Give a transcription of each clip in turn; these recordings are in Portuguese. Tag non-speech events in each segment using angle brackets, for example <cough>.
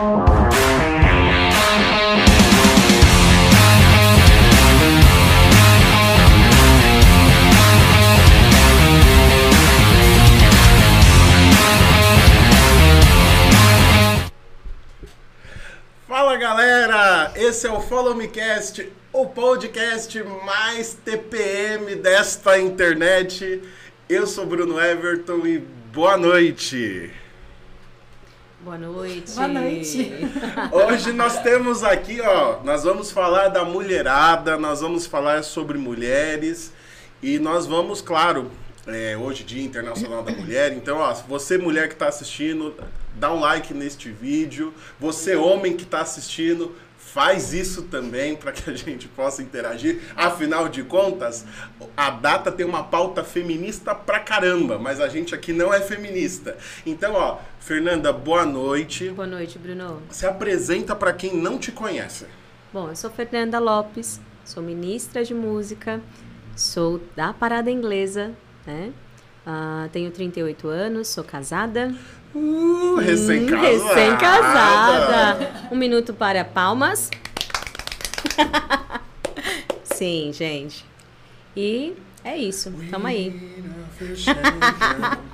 Fala galera, esse é o Follow Me Cast, o podcast mais TPM desta internet. Eu sou Bruno Everton e boa noite. Boa noite. Boa noite. <laughs> Hoje nós temos aqui, ó, nós vamos falar da mulherada, nós vamos falar sobre mulheres e nós vamos, claro, é, hoje Dia Internacional da Mulher, então, ó, você mulher que está assistindo, dá um like neste vídeo. Você homem que está assistindo, faz isso também para que a gente possa interagir. Afinal de contas, a data tem uma pauta feminista pra caramba, mas a gente aqui não é feminista. Então, ó, Fernanda, boa noite. Boa noite, Bruno. Se apresenta para quem não te conhece. Bom, eu sou Fernanda Lopes, sou ministra de música, sou da Parada Inglesa, né? Ah, tenho 38 anos, sou casada. Uh, recém-casada. Hum, recém-casada. Um minuto para palmas. <laughs> Sim, gente. E é isso. Tamo aí. <laughs>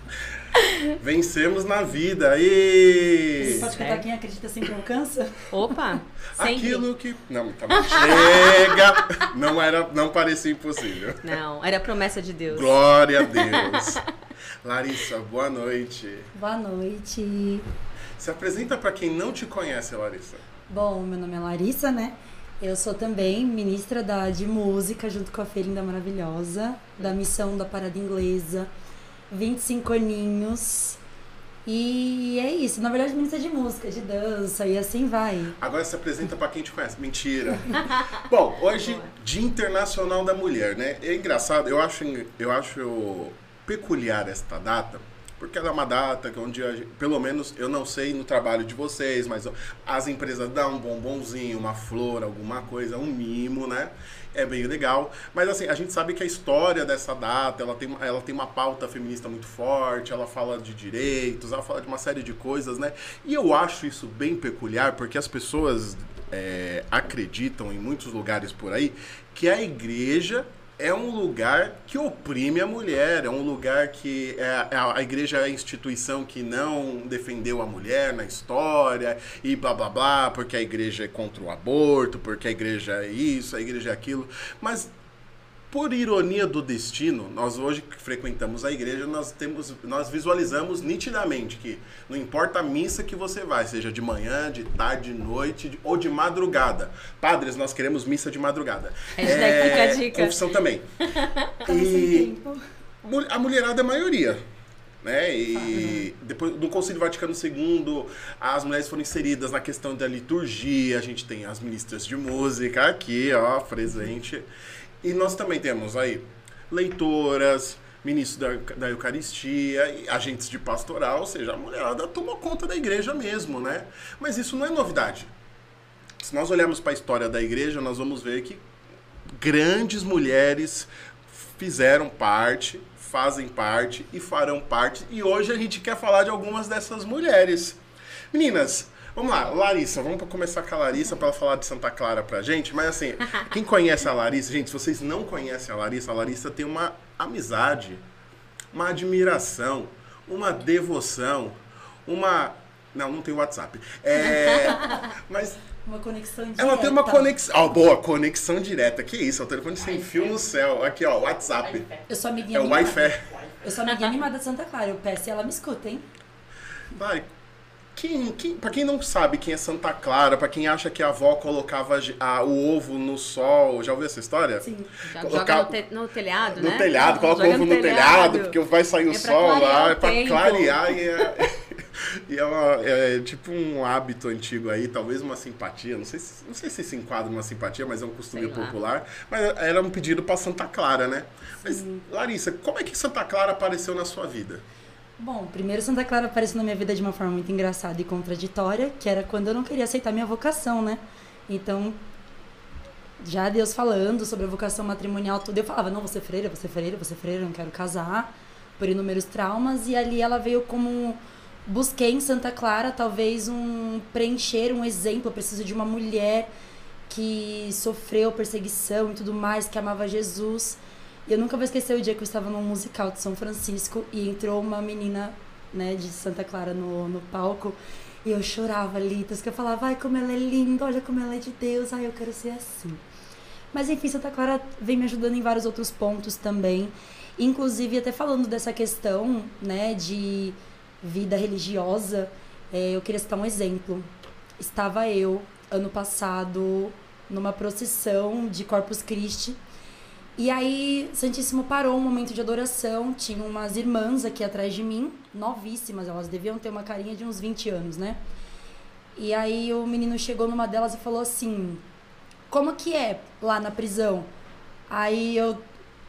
Vencemos na vida. E Você pode cantar Quem Acredita Sempre Alcança? Opa! <laughs> Sempre. aquilo que não, tá bom. chega. Não era, não parecia impossível. Não, era promessa de Deus. Glória a Deus. Larissa, boa noite. Boa noite. Se apresenta para quem não te conhece, Larissa. Bom, meu nome é Larissa, né? Eu sou também ministra da, de música, junto com a Fê Linda Maravilhosa, da missão da Parada Inglesa, 25 aninhos. E é isso, na verdade, ministra de música, de dança e assim vai. Agora se apresenta para quem te conhece. Mentira. <laughs> Bom, hoje, Dia Internacional da Mulher, né? É engraçado, eu acho, eu acho peculiar esta data, porque ela é uma data que onde, a gente- pelo menos, eu não sei no trabalho de vocês, mas as empresas dão um bombonzinho, uma flor, alguma coisa, um mimo, né? É bem legal. Mas assim, a gente sabe que a história dessa data, ela tem, ela tem uma pauta feminista muito forte, ela fala de direitos, ela fala de uma série de coisas, né? E eu acho isso bem peculiar, porque as pessoas é, acreditam em muitos lugares por aí que a igreja é um lugar que oprime a mulher, é um lugar que é, é a, a igreja é a instituição que não defendeu a mulher na história e blá blá blá, porque a igreja é contra o aborto, porque a igreja é isso, a igreja é aquilo. Mas por ironia do destino, nós hoje que frequentamos a igreja, nós temos, nós visualizamos nitidamente que não importa a missa que você vai, seja de manhã, de tarde, de noite de- ou de madrugada. Padres, nós queremos missa de madrugada. Hashtag fica a dica. Confissão também. <laughs> E a mulherada é a maioria. Né? E depois do Concílio Vaticano II, as mulheres foram inseridas na questão da liturgia. A gente tem as ministras de música aqui, ó, presente. E nós também temos aí leitoras, ministros da, da Eucaristia, agentes de pastoral, ou seja, a mulherada tomou conta da igreja mesmo, né? Mas isso não é novidade. Se nós olharmos para a história da igreja, nós vamos ver que grandes mulheres fizeram parte, fazem parte e farão parte. E hoje a gente quer falar de algumas dessas mulheres. Meninas, vamos lá, Larissa, vamos começar com a Larissa para ela falar de Santa Clara pra gente. Mas assim, quem conhece a Larissa, gente, se vocês não conhecem a Larissa, a Larissa tem uma amizade, uma admiração, uma devoção, uma. Não, não tem WhatsApp. É. <laughs> Mas Uma conexão direta. ela tem uma conexão. Ó, boa, conexão direta. Que isso? É o telefone sem fio no céu. Aqui, ó, WhatsApp. Eu sou amiguinha É o. Wi-Fi. Eu sou amiguinha animada de Santa Clara. Eu peço e ela me escuta, hein? Vai. Quem, quem, pra quem não sabe quem é Santa Clara, pra quem acha que a avó colocava a- o ovo no sol, já ouviu essa história? Sim. Já Colocar- no, te- no telhado, No né? telhado, coloca o ovo no telhado, porque vai sair o É pra sol lá, o é pra tempo. clarear e é, <laughs> e é, uma- é tipo um hábito antigo aí, talvez uma simpatia, não sei se, não sei se se enquadra uma simpatia, mas é um costume popular. Mas era um pedido pra Santa Clara, né? Mas, Larissa, como é que Santa Clara apareceu na sua vida? Bom, primeiro Santa Clara apareceu na minha vida de uma forma muito engraçada e contraditória, que era quando eu não queria aceitar minha vocação, né? Então, já Deus falando sobre a vocação matrimonial, tudo, eu falava, não, vou ser freira, vou ser freira, vou ser freira, não quero casar, por inúmeros traumas, e ali ela veio como busquei em Santa Clara talvez um preencher um exemplo. Eu preciso de uma mulher que sofreu perseguição e tudo mais, que amava Jesus. E eu nunca vou esquecer o dia que eu estava num musical de São Francisco e entrou uma menina, né, de Santa Clara no, no palco. E eu chorava, Litas, que eu falava, ai, como ela é linda, olha como ela é de Deus, ai, eu quero ser assim. Mas enfim, Santa Clara vem me ajudando em vários outros pontos também. Inclusive, até falando dessa questão, né, de vida religiosa, é, eu queria citar um exemplo. Estava eu, ano passado, numa procissão de Corpus Christi, e aí, Santíssimo parou um momento de adoração. Tinha umas irmãs aqui atrás de mim, novíssimas, elas deviam ter uma carinha de uns 20 anos, né? E aí o menino chegou numa delas e falou assim: Como que é lá na prisão? Aí eu,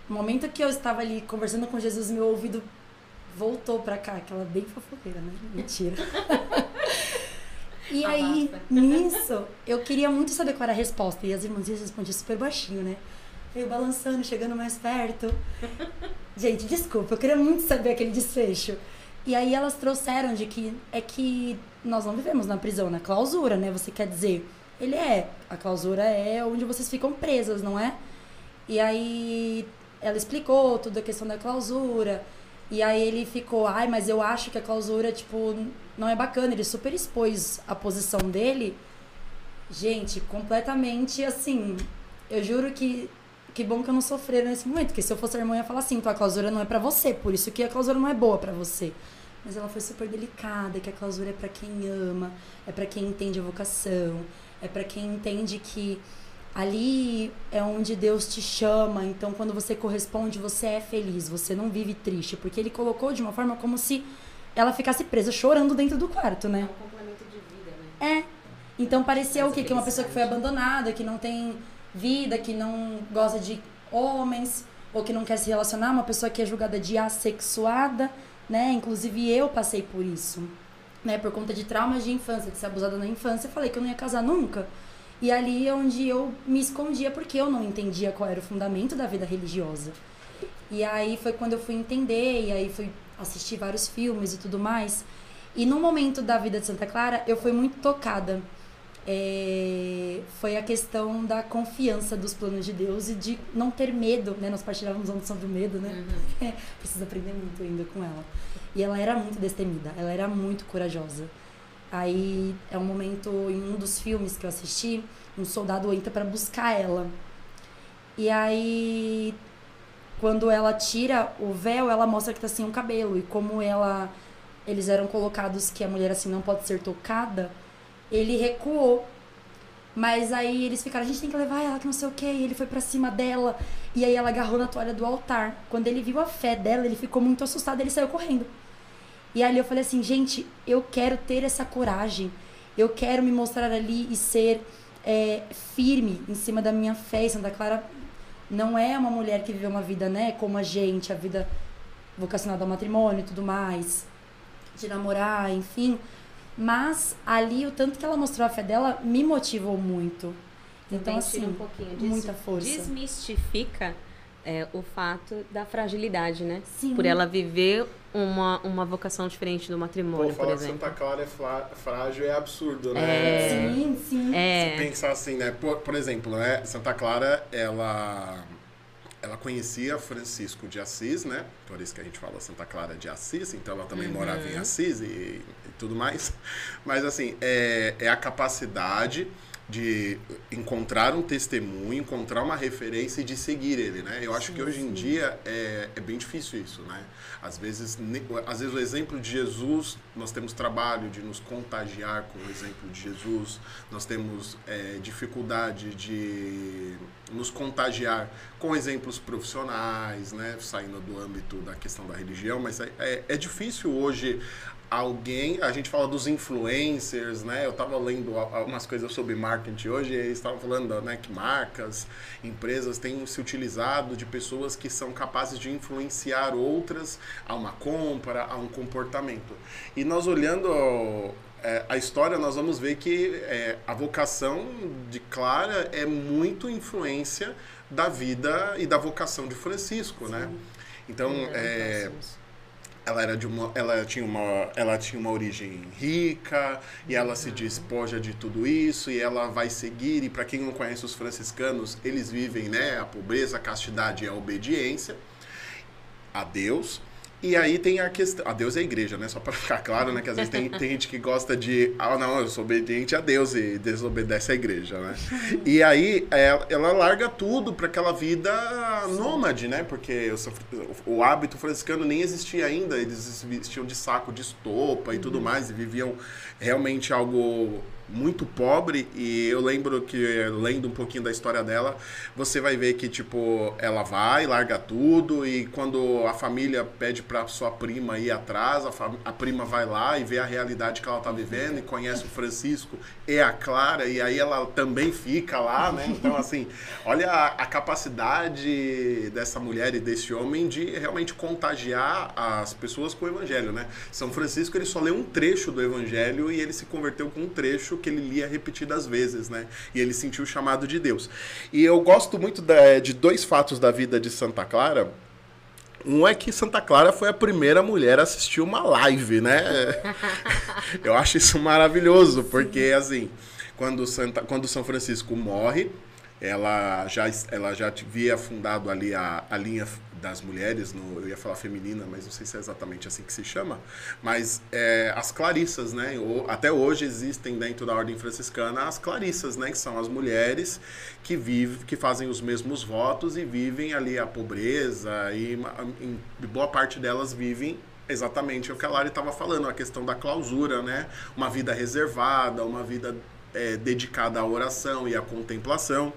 no momento que eu estava ali conversando com Jesus, meu ouvido voltou pra cá, aquela bem fofoqueira, né? Mentira. <laughs> e aí, nisso, eu queria muito saber qual era a resposta. E as irmãs respondiam super baixinho, né? Veio balançando, chegando mais perto. <laughs> Gente, desculpa, eu queria muito saber aquele desfecho. E aí elas trouxeram de que é que nós não vivemos na prisão, na clausura, né? Você quer dizer, ele é, a clausura é onde vocês ficam presas, não é? E aí ela explicou toda a questão da clausura. E aí ele ficou, ai, mas eu acho que a clausura, tipo, não é bacana. Ele super expôs a posição dele. Gente, completamente assim. Eu juro que que bom que eu não sofri nesse momento, porque se eu fosse a irmã, eu ia falar assim, tua clausura não é para você, por isso que a clausura não é boa para você. Mas ela foi super delicada, que a clausura é para quem ama, é para quem entende a vocação, é para quem entende que ali é onde Deus te chama, então quando você corresponde, você é feliz, você não vive triste, porque ele colocou de uma forma como se ela ficasse presa chorando dentro do quarto, né? É um complemento de vida, né? É. Então parecia o quê? Que uma pessoa que foi abandonada, que não tem vida, que não gosta de homens, ou que não quer se relacionar, uma pessoa que é julgada de assexuada, né? Inclusive eu passei por isso, né? Por conta de traumas de infância, de ser abusada na infância, eu falei que eu não ia casar nunca. E ali é onde eu me escondia porque eu não entendia qual era o fundamento da vida religiosa. E aí foi quando eu fui entender, e aí fui assistir vários filmes e tudo mais. E no momento da vida de Santa Clara, eu fui muito tocada é, foi a questão da confiança dos planos de Deus e de não ter medo, né? Nós partilhávamos ontem sobre o medo, né? Uhum. <laughs> É, preciso aprender muito ainda com ela. E ela era muito destemida, ela era muito corajosa. Aí é um momento em um dos filmes que eu assisti, um soldado entra para buscar ela. E aí quando ela tira o véu, ela mostra que tá sem um cabelo e como ela eles eram colocados que a mulher assim não pode ser tocada ele recuou. Mas aí eles ficaram, a gente tem que levar ela, que não sei o que. E ele foi para cima dela. E aí ela agarrou na toalha do altar. Quando ele viu a fé dela, ele ficou muito assustado, ele saiu correndo. E ali eu falei assim, gente, eu quero ter essa coragem. Eu quero me mostrar ali e ser é, firme em cima da minha fé. E Santa Clara não é uma mulher que viveu uma vida, né, como a gente, a vida vocacionada ao matrimônio e tudo mais, de namorar, enfim. Mas ali, o tanto que ela mostrou a fé dela me motivou muito. Então, assim, um pouquinho disso, muita força. Desmistifica é, o fato da fragilidade, né? Sim. Por ela viver uma, uma vocação diferente do matrimônio, Pô, por falar exemplo. que Santa Clara é frágil é absurdo, né? É. Sim, sim. É. Se pensar assim, né? Por, por exemplo, né? Santa Clara, ela ela conhecia Francisco de Assis, né? Por isso que a gente fala Santa Clara de Assis, então ela também Uhum. morava em Assis e, e tudo mais. <laughs> Mas assim, é, é a capacidade de encontrar um testemunho, encontrar uma referência e de seguir ele, né? Eu acho que hoje em dia é, é bem difícil isso, né? Às vezes, às vezes o exemplo de Jesus, nós temos trabalho de nos contagiar com o exemplo de Jesus, nós temos é, dificuldade de nos contagiar com exemplos profissionais, né? Saindo do âmbito da questão da religião, mas é, é, é difícil hoje alguém, a gente fala dos influencers, né? Eu estava lendo algumas coisas sobre marketing hoje e eles estavam falando né, que marcas, empresas têm se utilizado de pessoas que são capazes de influenciar outras a uma compra, a um comportamento. E nós olhando é, a história, nós vamos ver que é, a vocação de Clara é muito influência da vida e da vocação de Francisco, né? Então, é, ela era de uma ela tinha uma ela tinha uma origem rica e ela se despoja de tudo isso e ela vai seguir e para quem não conhece os franciscanos eles vivem né a pobreza a castidade e a obediência a Deus e aí tem a questão. A Deus é a igreja, né? Só para ficar claro, né? Que às vezes tem, tem gente que gosta de. Ah, não, eu sou obediente a Deus e desobedece à igreja, né? E aí ela, é, ela larga tudo para aquela vida nômade, né? Porque o, o, hábito franciscano nem existia ainda. Eles vestiam de saco de estopa e tudo uhum. mais e viviam realmente algo muito pobre e eu lembro que lendo um pouquinho da história dela, você vai ver que tipo ela vai, larga tudo e quando a família pede para sua prima ir atrás, a, a, prima vai lá e vê a realidade que ela tá vivendo e conhece o Francisco e a Clara e aí ela também fica lá, né? Então assim, olha a, a capacidade dessa mulher e desse homem de realmente contagiar as pessoas com o evangelho, né? São Francisco ele só leu um trecho do evangelho e ele se converteu com um trecho que ele lia repetidas vezes, né? E ele sentiu o chamado de Deus. E eu gosto muito da, de dois fatos da vida de Santa Clara. Um é que Santa Clara foi a primeira mulher a assistir uma live, né? <laughs> eu acho isso maravilhoso, porque assim, quando, Santa, quando São Francisco morre, ela já, ela já havia fundado ali a, a linha das mulheres, no, eu ia falar feminina, mas não sei se é exatamente assim que se chama, mas é, as clarissas, né? até hoje existem dentro da ordem franciscana as clarissas, né? Que são as mulheres que vivem, que fazem os mesmos votos e vivem ali a pobreza e boa parte delas vivem exatamente o que a Lari estava falando, a questão da clausura, né? Uma vida reservada, uma vida é, dedicada à oração e à contemplação.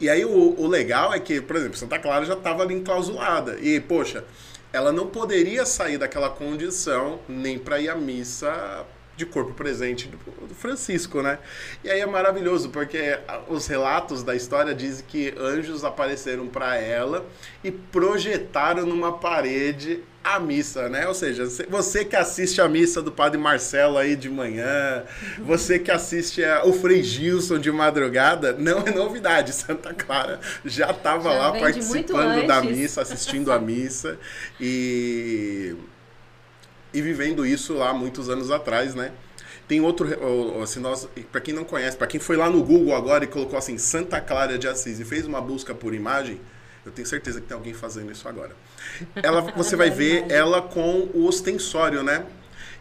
E aí o, o legal é que, por exemplo, Santa Clara já estava ali enclausulada. E, poxa, ela não poderia sair daquela condição nem para ir à missa de corpo presente do Francisco, né? E aí é maravilhoso, porque os relatos da história dizem que anjos apareceram para ela e projetaram numa parede a missa, né? Ou seja, você que assiste a missa do Padre Marcelo aí de manhã, você que assiste a, o Frei Gilson de madrugada, não é novidade. Santa Clara já estava lá participando da missa, assistindo a missa e e vivendo isso lá muitos anos atrás, né? Tem outro, se nós, para quem não conhece, para quem foi lá no Google agora e colocou assim Santa Clara de Assis e fez uma busca por imagem, eu tenho certeza que tem alguém fazendo isso agora. Ela, você vai ver <laughs> ela com o ostensório, né?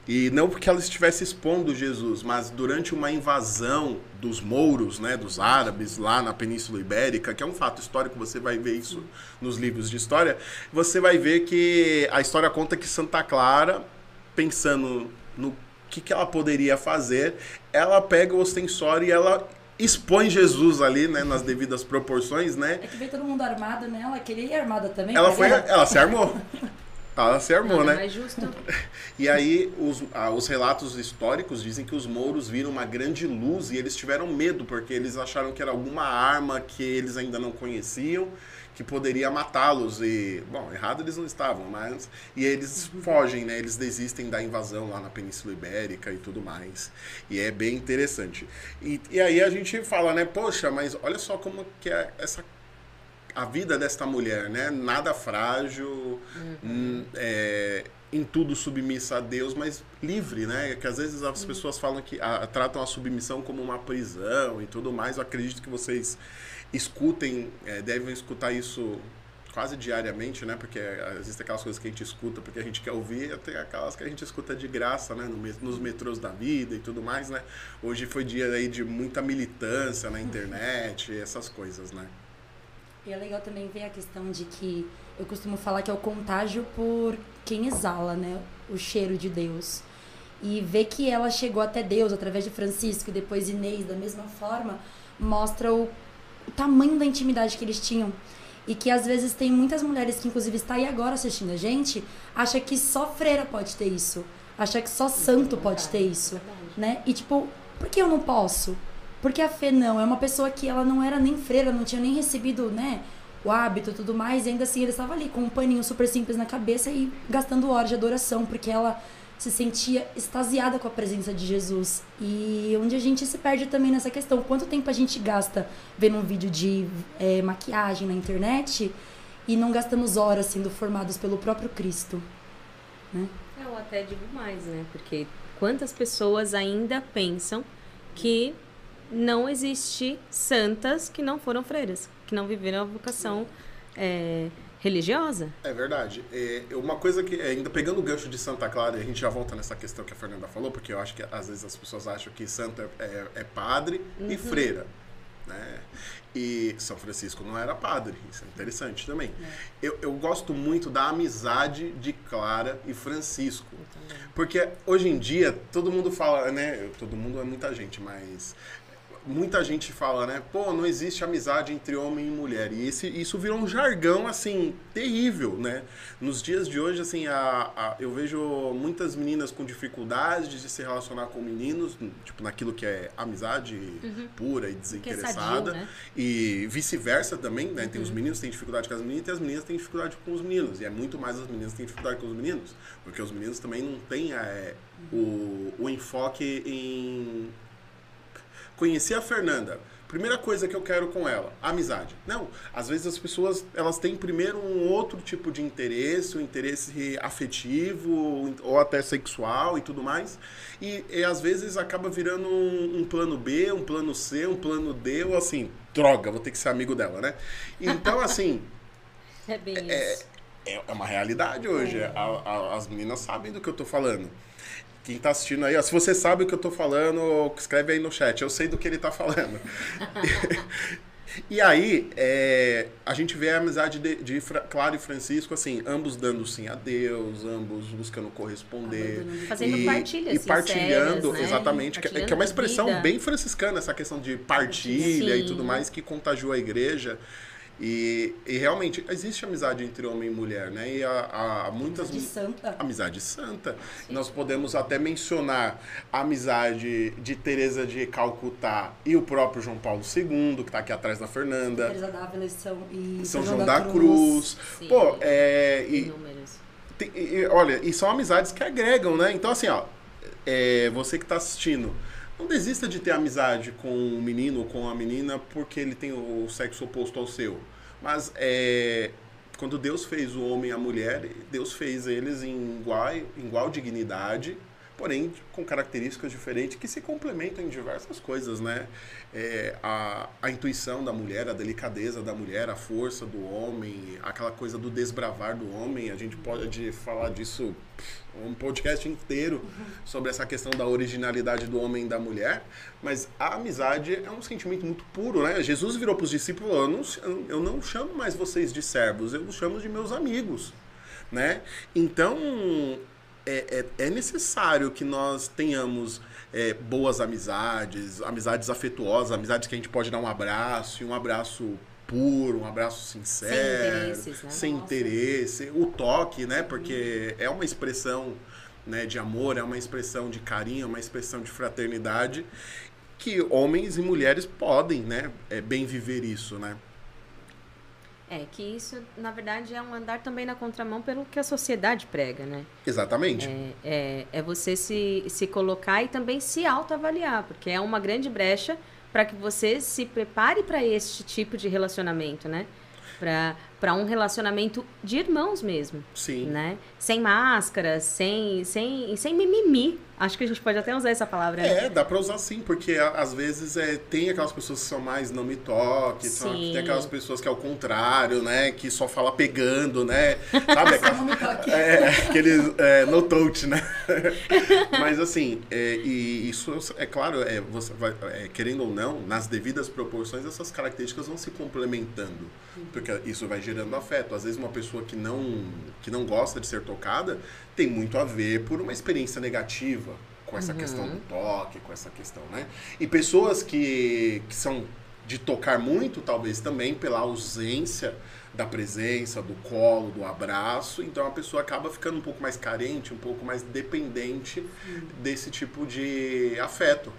E não porque ela estivesse expondo Jesus, mas durante uma invasão dos mouros, né, dos árabes lá na Península Ibérica, que é um fato histórico, você vai ver isso nos livros de história, você vai ver que a história conta que Santa Clara, pensando no que, que ela poderia fazer, ela pega o ostensório e ela expõe Jesus ali, né, nas devidas proporções, né? É que veio todo mundo armado, né? Ela queria ir armada também. Ela foi, ela se armou. Ela se armou, Nada né? Mais justo. <laughs> E aí os, ah, os relatos históricos dizem que os mouros viram uma grande luz e eles tiveram medo porque eles acharam que era alguma arma que eles ainda não conheciam que poderia matá-los e bom errado eles não estavam mas e eles uhum. fogem né eles desistem da invasão lá na Península Ibérica e tudo mais e é bem interessante e, e aí a gente fala né poxa mas olha só como que é essa a vida desta mulher né nada frágil uhum. Hum, é, em tudo submissa a Deus, mas livre, né? Que às vezes as uhum. pessoas falam que a, tratam a submissão como uma prisão e tudo mais. Eu acredito que vocês escutem, é, devem escutar isso quase diariamente, né? Porque existem aquelas coisas que a gente escuta porque a gente quer ouvir, até aquelas que a gente escuta de graça, né? nos metrôs da vida e tudo mais, né? Hoje foi dia aí de muita militância na internet, essas coisas, né? E é legal também ver a questão de que eu costumo falar que é o contágio por quem exala, né? O cheiro de Deus. E ver que ela chegou até Deus através de Francisco e depois Inês, da mesma forma, mostra o o tamanho da intimidade que eles tinham. E que às vezes tem muitas mulheres que, inclusive, está aí agora assistindo a gente, acha que só freira pode ter isso. Acha que só santo pode ter isso. Né? E tipo, por que eu não posso? Porque a fé não. É uma pessoa que ela não era nem freira, não tinha nem recebido, né? O hábito e tudo mais. E ainda assim, ele estava ali com um paninho super simples na cabeça e gastando horas de adoração. Porque ela se sentia extasiada com a presença de Jesus. E onde a gente se perde também nessa questão. Quanto tempo a gente gasta vendo um vídeo de é, maquiagem na internet e não gastamos horas sendo formados pelo próprio Cristo? né? Eu até digo mais, né? Porque quantas pessoas ainda pensam que não existe santas que não foram freiras, que não viveram a vocação é, religiosa? É verdade. É, uma coisa que, é, ainda pegando o gancho de Santa Clara, e a gente já volta nessa questão que a Fernanda falou, porque eu acho que às vezes as pessoas acham que santa é, é padre e freira. Né? E São Francisco não era padre, isso é interessante também. Eu, eu gosto muito da amizade de Clara e Francisco. Porque hoje em dia todo mundo fala, né? Todo mundo é muita gente, mas muita gente fala, né? Pô, não existe amizade entre homem e mulher. E esse, isso virou um jargão, assim, terrível, né? Nos dias de hoje, assim, a, a, eu vejo muitas meninas com dificuldade de se relacionar com meninos, tipo, naquilo que é amizade uhum. pura e desinteressada. É sadio, né? E vice-versa também, né? Uhum. Tem os uhum. meninos que têm dificuldade com as meninas e as meninas têm dificuldade com os meninos. E é muito mais as meninas que têm dificuldade com os meninos. Porque os meninos também não têm é, o, o enfoque em Conheci a Fernanda. Primeira coisa que eu quero com ela, amizade. Não, às vezes as pessoas elas têm primeiro um outro tipo de interesse, um interesse afetivo ou até sexual e tudo mais, e, e às vezes acaba virando um, um, plano B, um plano C, um plano D, ou assim, droga, vou ter que ser amigo dela, né? Então assim, <laughs> é bem é, isso. É, é uma realidade hoje. É. A, a, as meninas sabem do que eu tô falando. Quem tá assistindo aí, ó, se você sabe o que eu tô falando, escreve aí no chat. Eu sei do que ele tá falando. <laughs> e aí, é, a gente vê a amizade de, de Clara e Francisco, assim, ambos dando sim a Deus, ambos buscando corresponder. Fazendo e, partilhas E partilhando, né? exatamente, partilhando que, que, é uma expressão bem franciscana, essa questão de partilha sim. e tudo mais, que contagiou a igreja. E, e, realmente existe amizade entre homem e mulher, né? E há, muitas amizade santa. Amizade santa. Sim. Nós podemos até mencionar a amizade de Teresa de Calcutá e o próprio João Paulo II, que está aqui atrás da Fernanda. Teresa Dávila e São, e São João, da, da Cruz. Cruz. Pô, é, e, tem, e, olha, e são amizades que agregam, né? Então assim, ó, é, você que está assistindo, não desista de ter amizade com o menino ou com a menina porque ele tem o sexo oposto ao seu. Mas é, quando Deus fez o homem e a mulher, Deus fez eles em igual, igual dignidade, porém com características diferentes que se complementam em diversas coisas, né? É, a, a intuição da mulher, a delicadeza da mulher, a força do homem, aquela coisa do desbravar do homem, a gente pode falar disso um podcast inteiro sobre essa questão da originalidade do homem e da mulher, mas a amizade é um sentimento muito puro, né? Jesus virou para os discípulos, eu não, eu não chamo mais vocês de servos, eu os chamo de meus amigos, né? Então, é, é, é necessário que nós tenhamos é, boas amizades, amizades afetuosas, amizades que a gente pode dar um abraço, e um abraço puro, um abraço sincero, sem, né? sem interesse, o toque, né? Porque é uma expressão né, de amor, é uma expressão de carinho, é uma expressão de fraternidade que homens e mulheres podem, né, é, bem viver isso, né? É, que isso, na verdade, é um andar também na contramão pelo que a sociedade prega, né? Exatamente. É, é, é você se, se colocar e também se autoavaliar, porque é uma grande brecha para que você se prepare para este tipo de relacionamento, né? Para um relacionamento de irmãos mesmo. Sim. Né? Sem máscaras, sem, sem, sem mimimi, Acho que a gente pode até usar essa palavra. Né? É, dá pra usar sim, porque às vezes é, tem aquelas pessoas que são mais não me toque, são, tem aquelas pessoas que é o contrário, né? Que só fala pegando, né? <laughs> Sabe? Aquela, é, aquele é, no touch, né? <laughs> Mas assim, é, e isso é claro, é, você vai, é, querendo ou não, nas devidas proporções, essas características vão se complementando. Porque isso vai gerando afeto. Às vezes uma pessoa que não, que não gosta de ser tocada tem muito a ver por uma experiência negativa com essa uhum. questão do toque, com essa questão, né? E pessoas que, que são de tocar muito, talvez também pela ausência da presença, do colo, do abraço, então a pessoa acaba ficando um pouco mais carente, um pouco mais dependente uhum. desse tipo de afeto.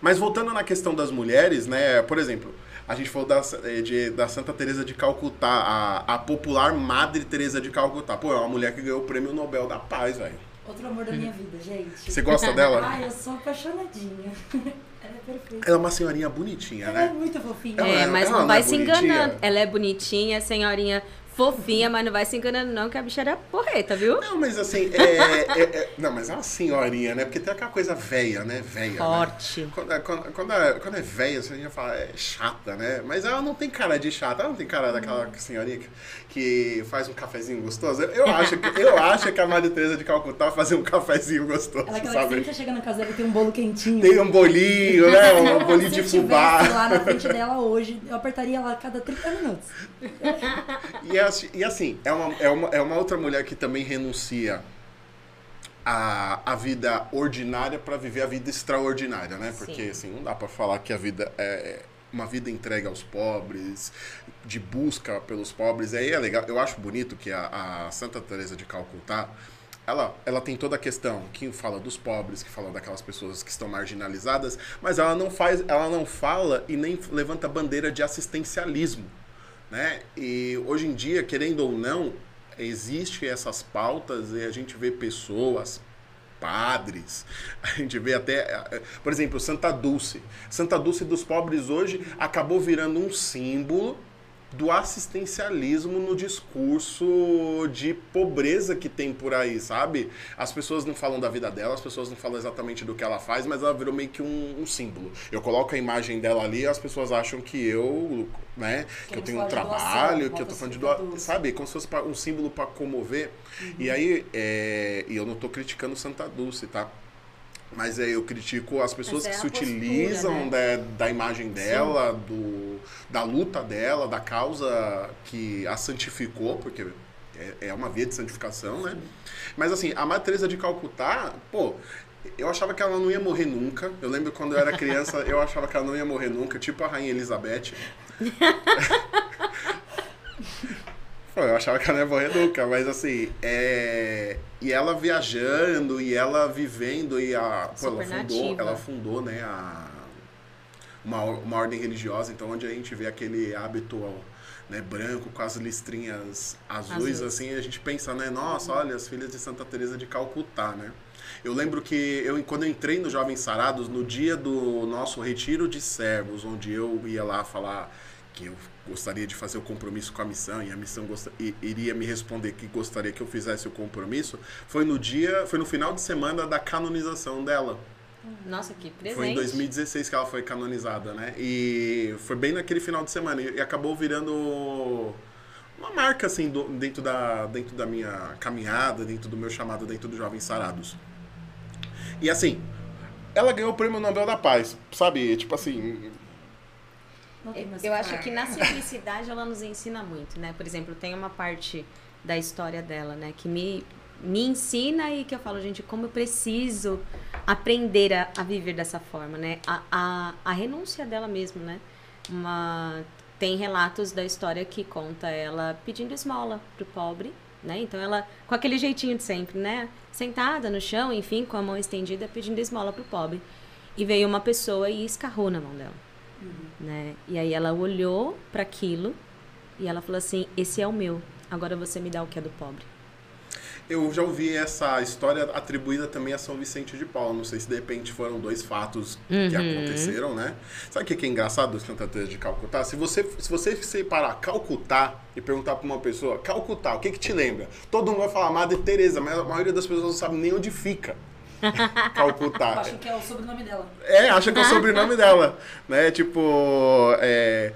Mas voltando na questão das mulheres, né? Por exemplo, a gente falou da, eh, de, da Santa Teresa de Calcutá, a, a popular Madre Teresa de Calcutá. Pô, é uma mulher que ganhou o prêmio Nobel da Paz, velho. Outro amor da minha vida, gente. Você gosta dela? Ai, eu sou apaixonadinha. <laughs> Ela é perfeita. Ela é uma senhorinha bonitinha, ela né? Ela é muito fofinha. É, mas não vai é se enganando. Ela é bonitinha, senhorinha fofinha, mas não vai se enganando não, que a bicha era porreta, viu? Não, mas assim, é, é- é- não, mas é uma senhorinha, né? Porque tem aquela coisa velha, né? Velha. Forte. Né? Quando, é- quando, quando, é, quando é velha, você já fala, é chata, né? Mas ela não tem cara de chata, ela não tem cara daquela senhorinha que, que faz um cafezinho gostoso. Eu acho que, eu acho que a Maria Teresa de Calcutá fazia um cafezinho gostoso, Ela é aquela que sabe? sempre chega na casa dela e tem um bolo quentinho. Tem um bolinho, né? <laughs> Um bolinho Se de eu fubá. tivesse lá na frente dela hoje, eu apertaria ela a cada 30 minutos. E, assim- e assim, é uma, é, uma, é uma outra mulher que também renuncia a, a vida ordinária para viver a vida extraordinária, né? Porque Sim. assim, não dá para falar que a vida é uma vida entregue aos pobres, de busca pelos pobres. Aí é legal, eu acho bonito que a, a Santa Teresa de Calcutá ela, ela tem toda a questão que fala dos pobres, que fala daquelas pessoas que estão marginalizadas, mas ela não faz, ela não fala e nem levanta bandeira de assistencialismo né? E hoje em dia, querendo ou não, existe essas pautas e a gente vê pessoas, padres, a gente vê até, por exemplo, Santa Dulce. Santa Dulce dos pobres hoje acabou virando um símbolo do assistencialismo no discurso de pobreza que tem por aí, sabe? As pessoas não falam da vida dela, as pessoas não falam exatamente do que ela faz, mas ela virou meio que um, um símbolo. Eu coloco a imagem dela ali e as pessoas acham que eu, né, que eu Queremos tenho um de doação, trabalho, que eu tô falando de sabe? Como se fosse um símbolo para comover. E aí, é, e eu não tô criticando Santa Dulce, tá? Mas é, eu critico as pessoas é que se postura, utilizam né? da, da imagem dela, do, da luta dela, da causa que a santificou, porque é, é uma via de santificação, né? Mas assim, a Madre Teresa de Calcutá, pô, eu achava que ela não ia morrer nunca. Eu lembro quando eu era criança, eu achava que ela não ia morrer nunca, tipo a Rainha Elizabeth. <laughs> Eu achava que ela não ia morrer nunca, mas assim, é... E ela viajando, e ela vivendo, e a... Pô, ela fundou, ela fundou, né, a... Uma, uma ordem religiosa, então onde a gente vê aquele hábito né, branco com as listrinhas azuis, assim, a gente pensa, né, nossa, olha, as filhas de Santa Teresa de Calcutá, né? Eu lembro que eu, quando eu entrei no Jovens Sarados, no dia do nosso retiro de servos, onde eu ia lá falar que eu gostaria de fazer o compromisso com a missão e a missão i- iria me responder que gostaria que eu fizesse o compromisso, foi no dia, foi no final de semana da canonização dela. Nossa, que presente. Foi em 2016 que ela foi canonizada, né? E foi bem naquele final de semana e, e acabou virando uma marca assim do- dentro da dentro da minha caminhada, dentro do meu chamado, dentro do Jovens Sarados. E assim, ela ganhou o prêmio Nobel da Paz, sabe? Tipo assim, Eu acho que na simplicidade ela nos ensina muito, né? Por exemplo, tem uma parte da história dela, né? Que me, me ensina e que eu falo, gente, como eu preciso aprender a, a viver dessa forma, né? A, a, a renúncia dela mesmo, né? Uma, tem relatos da história que conta ela pedindo esmola pro pobre, né? Então ela, com aquele jeitinho de sempre, né? Sentada no chão, enfim, com a mão estendida, pedindo esmola pro pobre. E veio uma pessoa e escarrou na mão dela né? E aí ela olhou para aquilo e ela falou assim: "Esse é o meu. Agora você me dá o que é do pobre". eu já ouvi essa história atribuída também a São Vicente de Paulo. Não sei se de repente foram dois fatos que Uhum. aconteceram, né? Sabe o que que é engraçado dos Santa Teresa de Calcutá? Se você, se você separar Calcutá e perguntar para uma pessoa, Calcutá, o que que te lembra? Todo mundo vai falar Madre Teresa, mas a maioria das pessoas não sabe nem onde fica. Eu <laughs> Calcutá. acho que é o sobrenome dela. É, acha que é o sobrenome dela, né? Tipo, é,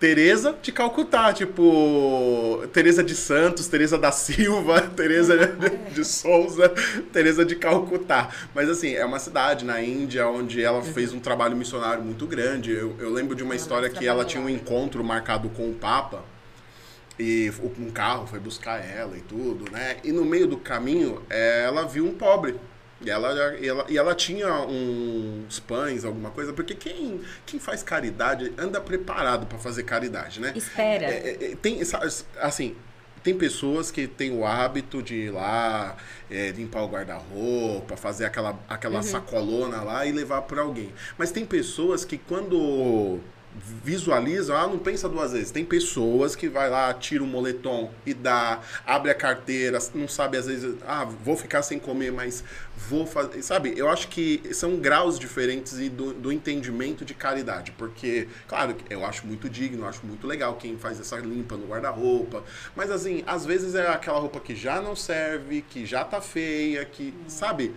Teresa de Calcutá, tipo, Teresa de Santos, Teresa da Silva, <laughs> Teresa de, Souza, Teresa de Calcutá. Mas assim, é uma cidade na Índia onde ela fez um trabalho missionário muito grande. Eu, eu lembro de uma história que ela tinha um encontro marcado com o Papa e um carro foi buscar ela e tudo, né? E no meio do caminho, ela viu um pobre. E ela, e ela, e ela tinha uns pães, alguma coisa, porque quem, quem faz caridade anda preparado para fazer caridade, né? Espera. É, é, é, tem, assim, tem pessoas que têm o hábito de ir lá, é, limpar o guarda-roupa, fazer aquela, aquela sacolona lá e levar para alguém. Mas tem pessoas que quando visualizam, ah, não pensa duas vezes. Tem pessoas que vai lá, tira o moletom e dá, abre a carteira, não sabe às vezes, ah, vou ficar sem comer, mas vou fazer. Sabe, eu acho que são graus diferentes e do, do entendimento de caridade. Porque, claro, eu acho muito digno, acho muito legal quem faz essa limpa no guarda-roupa. Mas assim, às vezes é aquela roupa que já não serve, que já tá feia, que, sabe?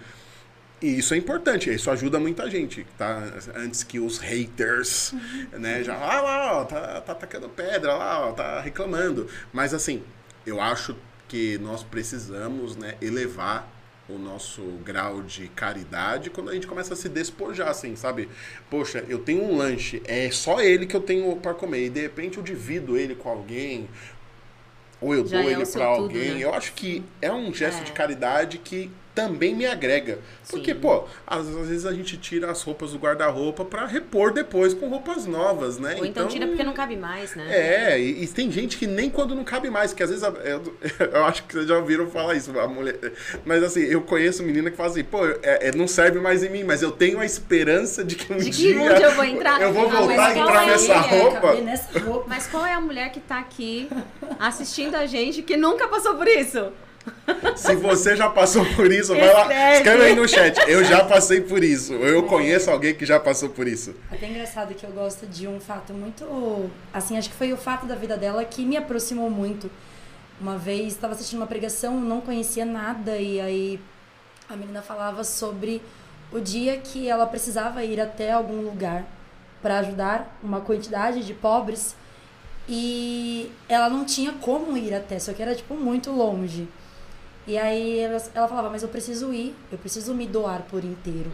E isso é importante, isso ajuda muita gente, tá? Antes que os haters, né, já, ah lá, ó, tá, tá atacando pedra lá, ó, tá reclamando. Mas assim, eu acho que nós precisamos, né, elevar o nosso grau de caridade quando a gente começa a se despojar, assim, sabe? Poxa, eu tenho um lanche, é só ele que eu tenho para comer, e de repente eu divido ele com alguém, ou eu Já dou é ele para tudo, alguém. né? Eu acho que é um gesto É. de caridade que também me agrega. Porque, Sim. pô, às, às vezes a gente tira as roupas do guarda-roupa para repor depois com roupas novas, né? Ou então tira porque não cabe mais, né? É, e, e tem gente que nem quando não cabe mais, que às vezes a- eu, <laughs> eu acho que vocês já ouviram falar isso, a mulher. Mas assim, eu conheço menina que fala assim, pô, é, é, não serve mais em mim, mas eu tenho a esperança de que um De que dia eu vou entrar. <laughs> eu vou Ah, voltar a qual entrar é nessa a roupa. nessa roupa. Mas qual é a mulher que tá aqui assistindo a gente que nunca passou por isso? Se você já passou por isso, vai lá, Escreve. aí no chat. Eu já passei por isso. Eu conheço alguém que já passou por isso. Até engraçado que eu gosto de um fato muito. Assim, acho que foi o fato da vida dela que me aproximou muito. Uma vez estava assistindo uma pregação, não conhecia nada, e aí a menina falava sobre o dia que ela precisava ir até algum lugar para ajudar uma quantidade de pobres e ela não tinha como ir até, só que era tipo muito longe. E aí ela, ela falava, mas eu preciso ir, eu preciso me doar por inteiro.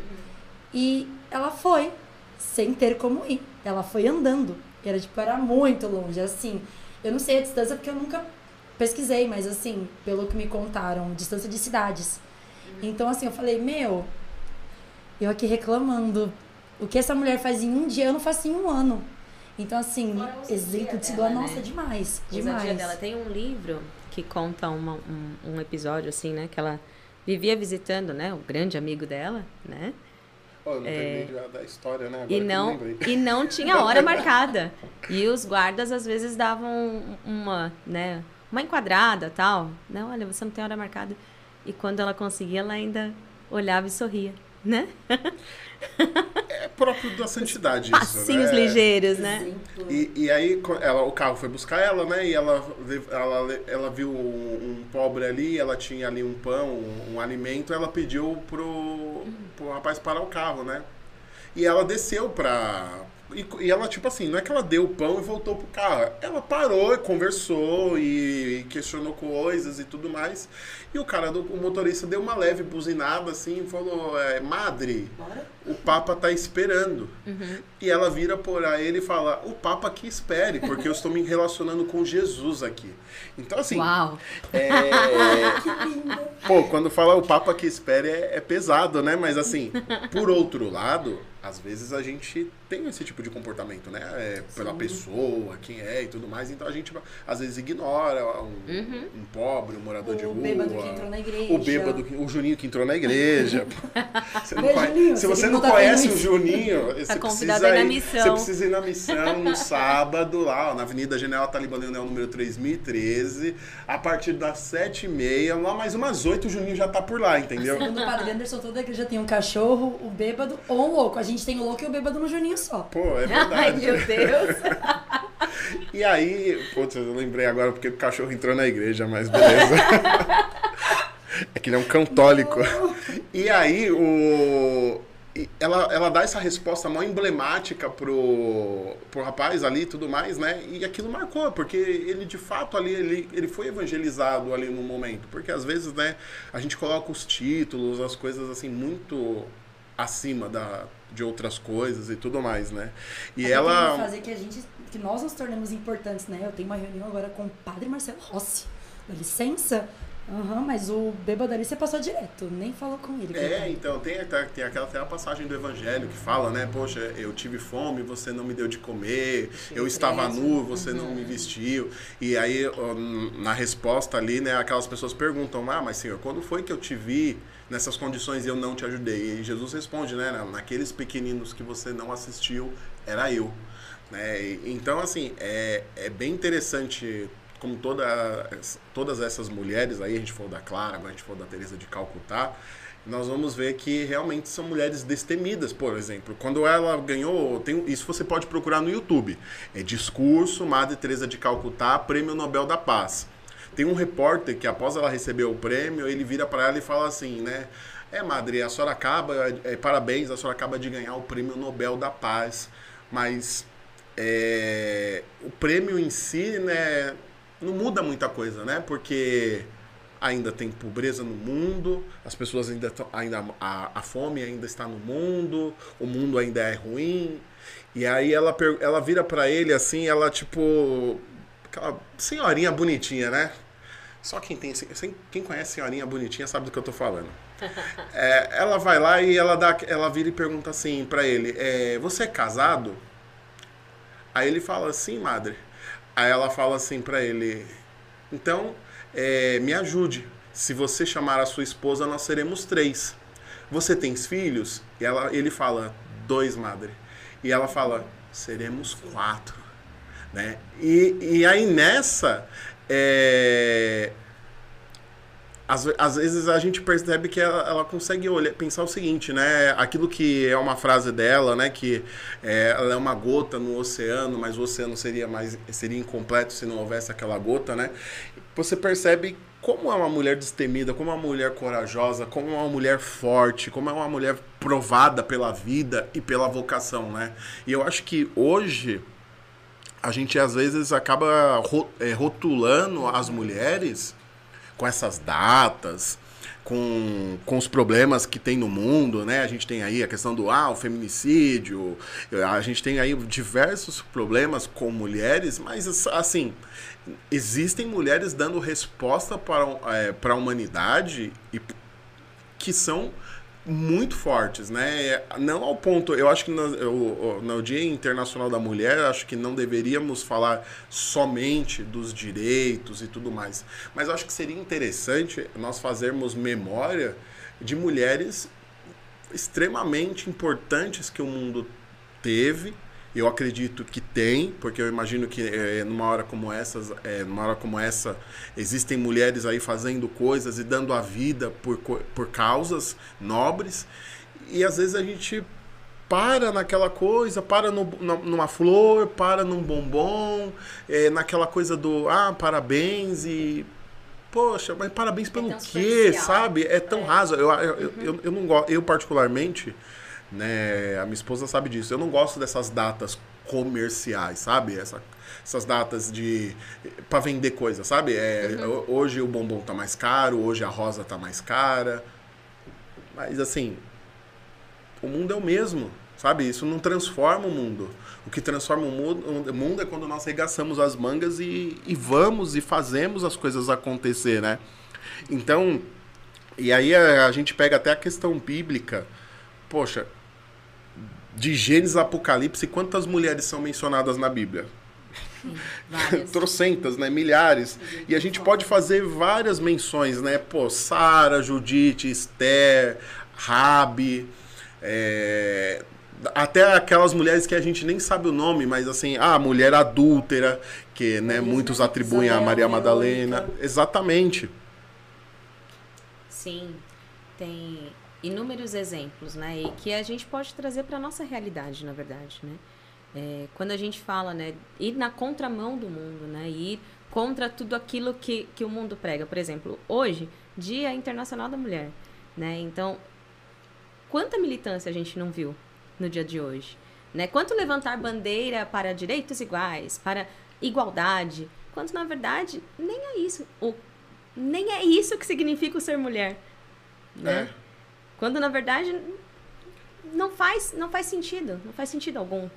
E ela foi, sem ter como ir. Ela foi andando. Era tipo, era muito longe. Assim, eu não sei a distância porque eu nunca pesquisei, mas assim, pelo que me contaram, distância de cidades. Então, assim, eu falei, meu, eu aqui reclamando. O que essa mulher faz em um dia, eu não faço em um ano. Então, assim, exemplo de se doar, né? nossa, demais. Ousadia Demais. dela. Tem um livro que conta uma- um, um episódio, assim, né? Que ela vivia visitando, né? O grande amigo dela, né? Pô, não de- da história, né? Agora E não, lembrei. e não tinha hora <laughs> marcada. E os guardas, às vezes, davam uma, né? Uma enquadrada, tal. Não, olha, você não tem hora marcada. E quando ela conseguia, ela ainda olhava e sorria, né? <laughs> É próprio da santidade isso, Passinhos né? ligeiros, né? E, e aí ela, o carro foi buscar ela, né? E ela, ela, ela viu um, um pobre ali, ela tinha ali um pão, um, um alimento, ela pediu pro, pro rapaz parar o carro, né? E ela desceu pra. E, e ela, tipo assim, não é que ela deu o pão e voltou pro carro. Ela parou, conversou e questionou coisas e tudo mais. E o cara, do, o motorista, deu uma leve buzinada assim e falou: é, Madre, Bora? O Papa tá esperando. E ela vira por a ele e fala: O Papa que espere, porque eu estou me relacionando com Jesus aqui. Então, assim, Uau! é, Que lindo. pô, quando fala o Papa que espere é, é pesado, né? Mas, assim, por outro lado, às vezes a gente tem esse tipo de comportamento, né? É, pela pessoa, quem é e tudo mais. Então a gente, às vezes, ignora um, um pobre, um morador de O rua. bêbado que entrou na igreja. O bêbado, que- o Juninho que entrou na igreja. <laughs> Você não Juninho. Se Você não não tá conhece o. Juninho, você convidado precisa ir- missão. Você precisa ir na missão no <laughs> sábado, lá ó, na Avenida General Talibã Leonel, número 3013, a partir das 7h30, lá mais umas 8 o Juninho já tá por lá, entendeu? Segundo o padre Anderson, toda igreja tem um cachorro, o bêbado ou um louco. A gente tem o louco e o bêbado no Juninho só. Pô, é Ai, verdade. meu Deus! <laughs> E aí, putz, eu lembrei agora porque o cachorro entrou na igreja, mas beleza. <laughs> é que ele é um católico. E aí, o. Ela, ela dá essa resposta mó emblemática pro, pro rapaz ali e tudo mais, né? E aquilo marcou, porque ele de fato ali, ele, ele foi evangelizado ali no momento. Porque às vezes, né, a gente coloca os títulos, as coisas assim, muito acima da, de outras coisas e tudo mais, né? E Até ela. fazer que a gente, que nós nos tornemos importantes, né? Eu tenho uma reunião agora com o padre Marcelo Rossi. Dá licença? Aham, mas o bêbado ali você passou direto, nem falou com ele. É, então tem, tem, tem aquela, tem a passagem do Evangelho que fala, né? Poxa, eu tive fome, você não me deu de comer, eu estava preso. nu, você não me vestiu. E aí, ó, na resposta ali, né, aquelas pessoas perguntam, ah, mas senhor, quando foi que eu te vi nessas condições e eu não te ajudei? E Jesus responde, né? Naqueles pequeninos que você não assistiu, era eu. Né? Então, assim, é, é bem interessante como toda, todas essas mulheres, aí a gente falou da Clara, agora a gente falou da Teresa de Calcutá, nós vamos ver que realmente são mulheres destemidas, por exemplo. Quando ela ganhou, tem, isso você pode procurar no YouTube. É Discurso Madre Teresa de Calcutá, Prêmio Nobel da Paz. Tem um repórter que após ela receber o prêmio, ele vira para ela e fala assim, né? É, madre, a senhora acaba, é, parabéns, a senhora acaba de ganhar o Prêmio Nobel da Paz, mas é, o prêmio em si, né, não muda muita coisa, né? Porque ainda tem pobreza no mundo, as pessoas ainda estão, ainda a, a fome ainda está no mundo, o mundo ainda é ruim. E aí ela ela vira pra ele assim, ela tipo aquela senhorinha bonitinha, né? Só quem tem quem conhece senhorinha bonitinha sabe do que eu tô falando. <laughs> É, ela vai lá e ela dá ela vira e pergunta assim pra ele, é, você é casado? Aí ele fala assim, madre. Aí ela fala assim pra ele: Então, é, me ajude. Se você chamar a sua esposa, nós seremos três. Você tem filhos? E ela, ele fala: Dois, madre. E ela fala: Seremos quatro. Né? E, e aí nessa. é, às, às vezes a gente percebe que ela, ela consegue olhar, pensar o seguinte, né? Aquilo que é uma frase dela, né? Que é, ela é uma gota no oceano, mas o oceano seria mais seria incompleto se não houvesse aquela gota, né? Você percebe como é uma mulher destemida, como é uma mulher corajosa, como é uma mulher forte, como é uma mulher provada pela vida e pela vocação, né? E eu acho que hoje a gente às vezes acaba eh, rotulando as mulheres com essas datas, com, com os problemas que tem no mundo, né? A gente tem aí a questão do ah, o feminicídio, a gente tem aí diversos problemas com mulheres, mas assim, existem mulheres dando resposta para, é, para a humanidade e que são muito fortes, né? Não ao ponto, eu acho que no, no Dia Internacional da Mulher, acho que não deveríamos falar somente dos direitos e tudo mais, mas acho que seria interessante nós fazermos memória de mulheres extremamente importantes que o mundo teve. Eu acredito que tem, porque eu imagino que é, numa hora como essas, é, numa hora como essa, existem mulheres aí fazendo coisas e dando a vida por, por causas nobres. E às vezes a gente para naquela coisa, para no, numa flor, para num bombom, é, naquela coisa do ah, parabéns e Poxa, mas parabéns pelo tão quê, sabe? É tão raso. Eu, eu, eu, eu, eu não gosto, eu particularmente, né, a minha esposa sabe disso. Eu não gosto dessas datas comerciais, sabe? Essa, essas datas de para vender coisa, sabe? É, ho- Hoje o bombom tá mais caro, hoje a rosa tá mais cara. Mas assim, o mundo é o mesmo, sabe? Isso não transforma o mundo. O que transforma o mundo, o mundo é quando nós regaçamos as mangas e, e vamos e fazemos as coisas acontecer, né? Então, e aí a, a gente pega até a questão bíblica. Poxa, de Gênesis a Apocalipse, quantas mulheres são mencionadas na Bíblia? <laughs> Trocentas, né? Milhares. E a gente pode fazer várias menções, né? Pô, Sara, Judite, Esther, Rabi, é, até aquelas mulheres que a gente nem sabe o nome, mas assim, ah, mulher adúltera, que né, muitos atribuem a Maria Madalena. Exatamente. Sim, tem inúmeros exemplos, né? E que a gente pode trazer para nossa realidade, na verdade, né? É, quando a gente fala, né, ir na contramão do mundo, né, ir contra tudo aquilo que, que o mundo prega. Por exemplo, hoje, Dia Internacional da Mulher, né? Então, quanta militância a gente não viu no dia de hoje, né? Quanto levantar bandeira para direitos iguais, para igualdade, quanto na verdade nem é isso, o, nem é isso que significa o ser mulher, né? É. Quando na verdade não faz, não faz sentido, não faz sentido algum.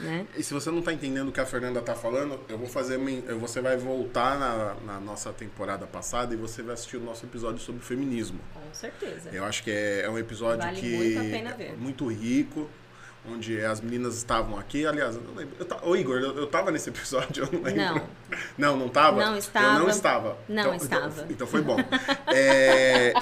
né? E se você não tá entendendo o que a Fernanda tá falando, eu vou fazer. eu- Você vai voltar na, na nossa temporada passada e você vai assistir o nosso episódio sobre feminismo. Com certeza. Eu acho que é, é um episódio Vale que muito a pena ver. é muito rico, onde as meninas estavam aqui. Aliás, eu não lembro. Eu Ô, Igor, eu, eu tava nesse episódio, <laughs> eu não lembro. Não. Não, não tava? Não Eu estava. não estava. Não Então- estava. Então, então foi bom. <laughs> É,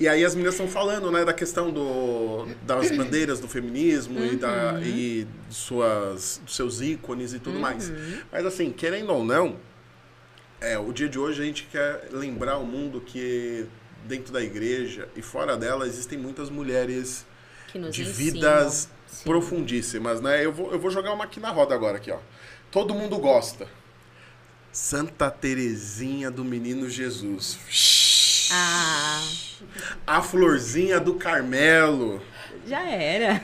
E aí as meninas estão falando, né, da questão do, das bandeiras do feminismo e, da, Uhum. e suas, dos seus ícones e tudo mais. Uhum. Mas assim, querendo ou não, é, o dia de hoje a gente quer lembrar o mundo que dentro da igreja e fora dela existem muitas mulheres de ensinam. vidas Sim. profundíssimas, né? Eu vou, eu vou jogar uma aqui na roda agora, aqui, ó. Todo mundo gosta. Santa Terezinha do Menino Jesus. Ah, A Florzinha do Carmelo. já era.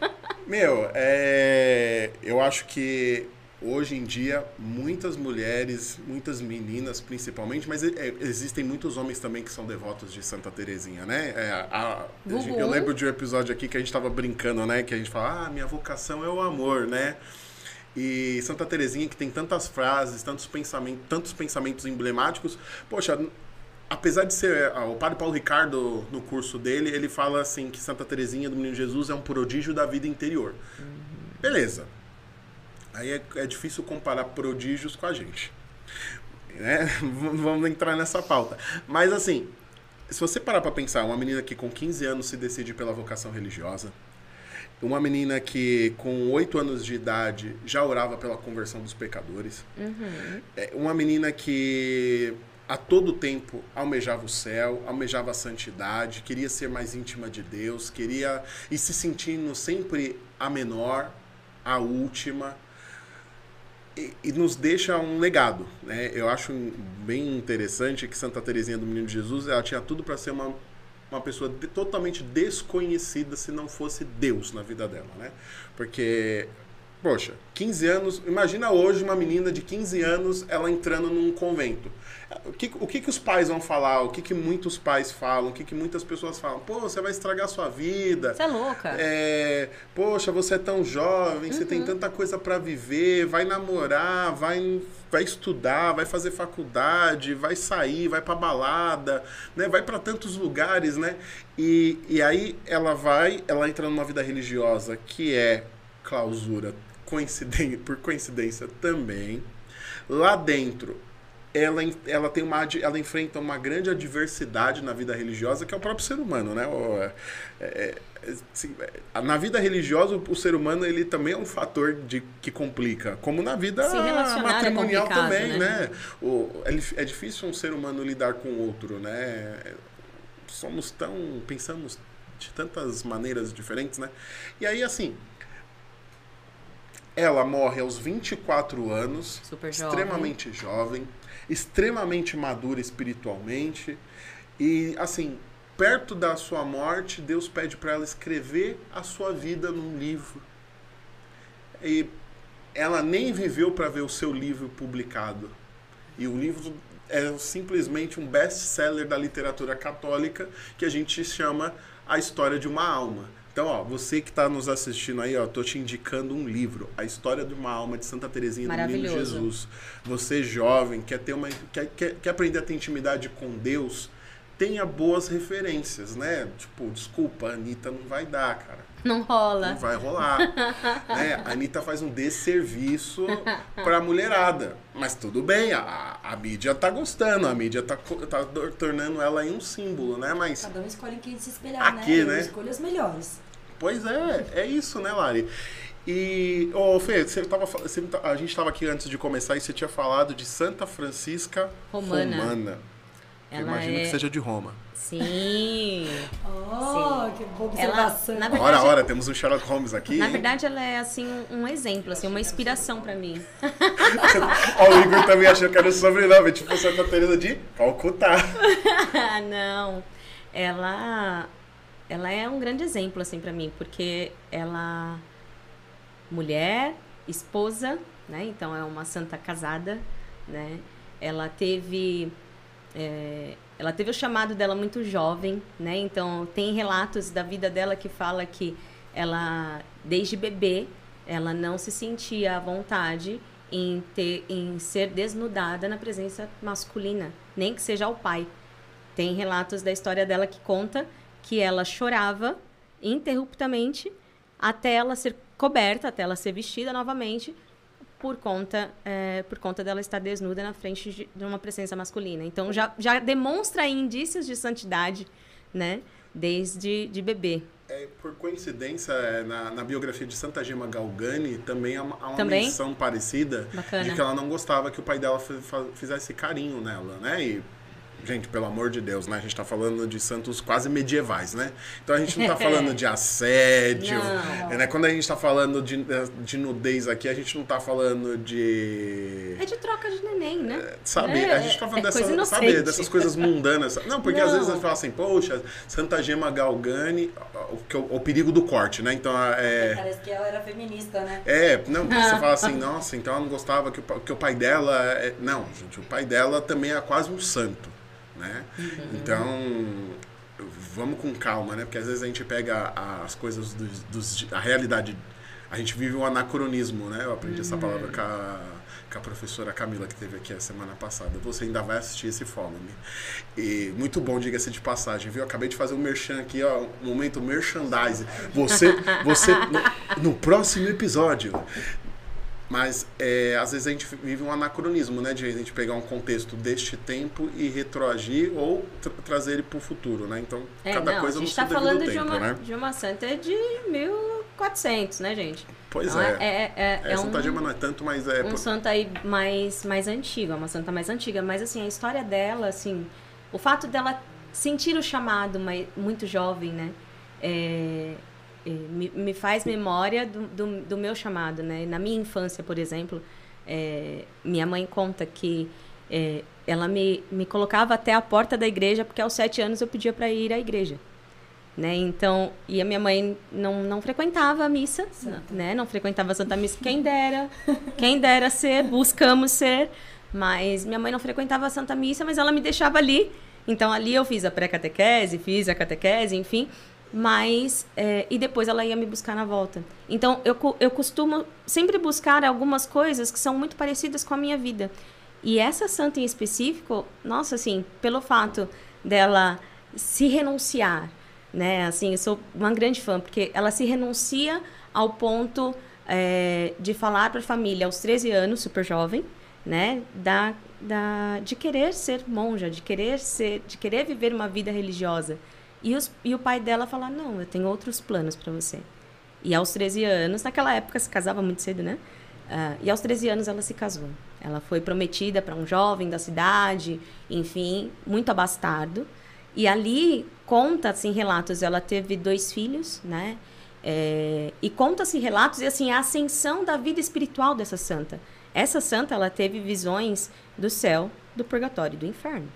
<laughs> Meu, é... eu acho que hoje em dia muitas mulheres, muitas meninas principalmente, mas é, existem muitos homens também que são devotos de Santa Terezinha, né? É, a- eu lembro de um episódio aqui que a gente tava brincando, né? Que a gente fala, ah, minha vocação é o amor, né? E Santa Terezinha que tem tantas frases, tantos pensamentos, tantos pensamentos emblemáticos, poxa, apesar de ser ah, o padre Paulo Ricardo no curso dele, ele fala assim que Santa Terezinha do Menino Jesus é um prodígio da vida interior. Beleza. Aí é, é difícil comparar prodígios com a gente. Né? <laughs> Vamos entrar nessa pauta. Mas assim, se você parar pra pensar, uma menina que com 15 anos se decide pela vocação religiosa, uma menina que com 8 anos de idade já orava pela conversão dos pecadores, é, uma menina que a todo tempo almejava o céu, almejava a santidade, queria ser mais íntima de Deus, queria e se sentindo sempre a menor, a última, e, e nos deixa um legado, né? Eu acho bem interessante que Santa Teresinha do Menino Jesus, ela tinha tudo para ser uma uma pessoa de- totalmente desconhecida se não fosse Deus na vida dela, né? Porque Poxa, 15 anos. Imagina hoje uma menina de 15 anos ela entrando num convento. O que, o que, que os pais vão falar? O que, que muitos pais falam? O que, que muitas pessoas falam? Pô, você vai estragar a sua vida. Você é louca. É, poxa, você é tão jovem, você tem tanta coisa para viver, vai namorar, vai, vai estudar, vai fazer faculdade, vai sair, vai pra balada, né? Vai para tantos lugares, né? E, e aí ela vai, ela entra numa vida religiosa que é clausura, coincidência, por coincidência também. Lá dentro, ela, ela tem uma ela enfrenta uma grande adversidade na vida religiosa que é o próprio ser humano, né? O- é- é- é- assim, é- na vida religiosa o, o ser humano ele também é um fator de que complica, como na vida Se relacionar é matrimonial complicado, também, né? né? O, é, é difícil um ser humano lidar com o outro, né? Somos tão pensamos de tantas maneiras diferentes, né? E aí assim, ela morre aos 24 anos, Super jovem. extremamente jovem, extremamente madura espiritualmente. E, assim, perto da sua morte, Deus pede para ela escrever a sua vida num livro. E ela nem viveu para ver o seu livro publicado. E o livro é simplesmente um best-seller da literatura católica que a gente chama A História de uma Alma. Então, ó, você que está nos assistindo aí, ó, tô te indicando um livro, A História de uma Alma de Santa Teresinha do Menino. Jesus. Você jovem, quer ter uma quer, quer, quer aprender a ter intimidade com Deus, tenha boas referências, né? Tipo, desculpa, a Anitta não vai dar, cara. Não rola. Não vai rolar. <laughs> né? A Anitta faz um desserviço pra mulherada. Mas tudo bem, a, a mídia tá gostando, a mídia tá, tá tor- tornando ela um símbolo, né? Mas, Cada um escolhe em quem se espelhar, Aqui, né? né? As melhores. pois é, é isso, né, Lari? E, ô, Fê, você tava, você a gente tava aqui antes de começar e você tinha falado de Santa Francisca Romana. Romana. Eu Ela imagino é- que seja de Roma. Sim. <laughs> Oh, Sim. que boa Ela, observação. na verdade, Ora, ora, temos um Sherlock Holmes aqui. Na hein? verdade, ela é assim um exemplo, assim, uma inspiração pra mim. <laughs> Ó, o Igor também achou que era o sobrenome, tipo Santa Teresa de Calcutá. <laughs> Não. Ela ela é um grande exemplo assim para mim, porque ela mulher, esposa, né? Então é uma santa casada, né? Ela teve é, ela teve o chamado dela muito jovem, né? Então tem relatos da vida dela que fala que ela desde bebê ela não se sentia à vontade em, ter, em ser desnudada na presença masculina, nem que seja o pai. Tem relatos da história dela que conta que ela chorava interruptamente até ela ser coberta, até ela ser vestida novamente, por conta, é, por conta dela estar desnuda na frente de, de uma presença masculina. Então já, já demonstra indícios de santidade, né? Desde de bebê. É, por coincidência, é, na, na, biografia de Santa Gema Galgani também há uma, há uma também? menção parecida Bacana. de que ela não gostava que o pai dela fizesse carinho nela, né? E Gente, pelo amor de Deus, né? A gente tá falando de santos quase medievais, né? Então a gente não tá <laughs> falando de assédio. Não. Né? Quando a gente tá falando de, de nudez aqui, a gente não tá falando de. É de troca de neném, né? É, sabe? É, a gente tá falando é dessa, sabe, dessas coisas mundanas. Não, porque não. às vezes a gente fala assim, poxa, Santa Gema Galgani, o, o, o perigo do corte, né? Então é. Parece que ela era feminista, né? É, não, você fala assim, <laughs> nossa, então ela não gostava que o, que o pai dela. É... Não, gente, o pai dela também é quase um santo né? Uhum. Então, vamos com calma, né? Porque às vezes a gente pega as coisas dos, dos a realidade, a gente vive um anacronismo, né? Eu aprendi uhum. essa palavra com a, com a professora Camila que teve aqui a semana passada. Você ainda vai assistir esse Follow E muito bom, diga-se de passagem, viu? Eu acabei de fazer um merchan aqui, ó, um momento merchandise. Você, você no, no próximo episódio mas é, às vezes a gente vive um anacronismo, né? De a gente pegar um contexto deste tempo e retroagir ou tra trazer ele para o futuro, né? Então, é, cada não, coisa no seu tá falando devido de tempo, uma, né? de uma santa de 1400, né, gente? Pois não é. É, é, é, é, Santa um, Gema não é tanto, mas é... Um santo aí mais, mais antigo, é uma santa mais antiga. Mas, assim, a história dela, assim... O fato dela sentir o chamado mas, muito jovem, né? É, me, me faz memória do, do, do, meu chamado, né? Na minha infância, por exemplo, é, minha mãe conta que é, ela me, me colocava até a porta da igreja porque aos sete anos eu pedia para ir à igreja. Né? Então, e a minha mãe não, não frequentava a missa, Santa. né? Não frequentava a Santa Missa, quem dera, quem dera ser, buscamos ser, mas minha mãe não frequentava a Santa Missa, mas ela me deixava ali. Então, ali eu fiz a pré-catequese, fiz a catequese, enfim, mas é, e depois ela ia me buscar na volta. Então eu, eu costumo sempre buscar algumas coisas que são muito parecidas com a minha vida. E essa santa em específico, nossa, assim, pelo fato dela se renunciar, né? Assim, eu sou uma grande fã porque ela se renuncia ao ponto é, de falar para a família aos 13 anos, super jovem, né? Da, da, de querer ser monja, de querer ser, de querer viver uma vida religiosa. E, os, e o pai dela fala: Não, eu tenho outros planos para você. E aos 13 anos, naquela época se casava muito cedo, né? Uh, e aos 13 anos ela se casou. Ela foi prometida para um jovem da cidade, enfim, muito abastardo. E ali conta-se em relatos, ela teve dois filhos, né? É, e conta-se relatos e assim a ascensão da vida espiritual dessa santa. Essa santa ela teve visões do céu, do purgatório, do inferno.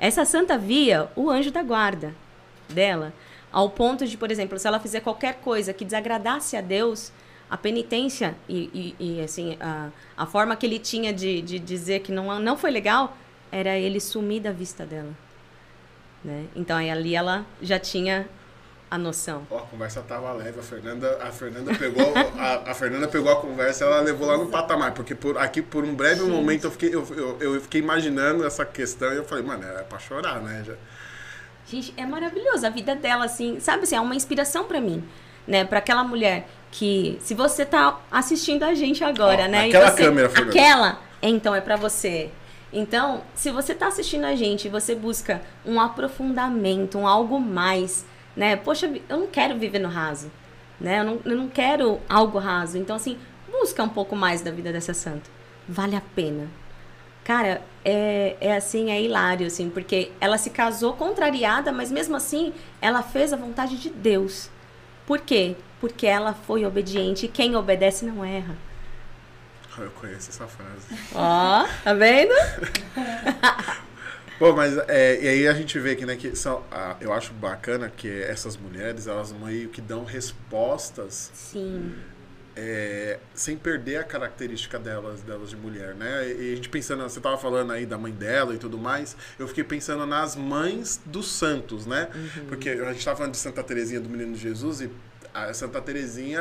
Essa santa via o anjo da guarda dela, ao ponto de, por exemplo, se ela fizer qualquer coisa que desagradasse a Deus, a penitência e, e, e assim a, a forma que ele tinha de, de dizer que não, não foi legal era ele sumir da vista dela. Né? Então aí ali ela já tinha a noção. A conversa tava leve, a Fernanda, a Fernanda pegou a, a, Fernanda pegou a conversa, ela levou lá no patamar, porque por aqui por um breve Gente. momento eu fiquei eu, eu, eu, fiquei imaginando essa questão e eu falei, mano, é para chorar, né? Já. Gente, é maravilhoso a vida dela assim, sabe assim, é uma inspiração para mim, né? Para aquela mulher que se você tá assistindo a gente agora, né? Aquela você, câmera, Fernanda. Aquela, então é para você. Então, se você está assistindo a gente e você busca um aprofundamento, um algo mais, né? Poxa, eu não quero viver no raso, né? Eu não, eu não quero algo raso. Então, assim, busca um pouco mais da vida dessa santa. Vale a pena. Cara, é, é assim, é hilário, assim, porque ela se casou contrariada, mas mesmo assim, ela fez a vontade de Deus. Por quê? Porque ela foi obediente e quem obedece não erra. Eu conheço essa frase. Ó, tá vendo? <laughs> Bom, mas é, e aí a gente vê que, né, que são, ah, eu acho bacana que essas mulheres, elas meio que dão respostas. Sim. É, sem perder a característica delas, delas de mulher, né? E a gente pensando, você estava falando aí da mãe dela e tudo mais, eu fiquei pensando nas mães dos santos, né? Uhum. Porque a gente estava falando de Santa Teresinha do Menino Jesus e a Santa Terezinha,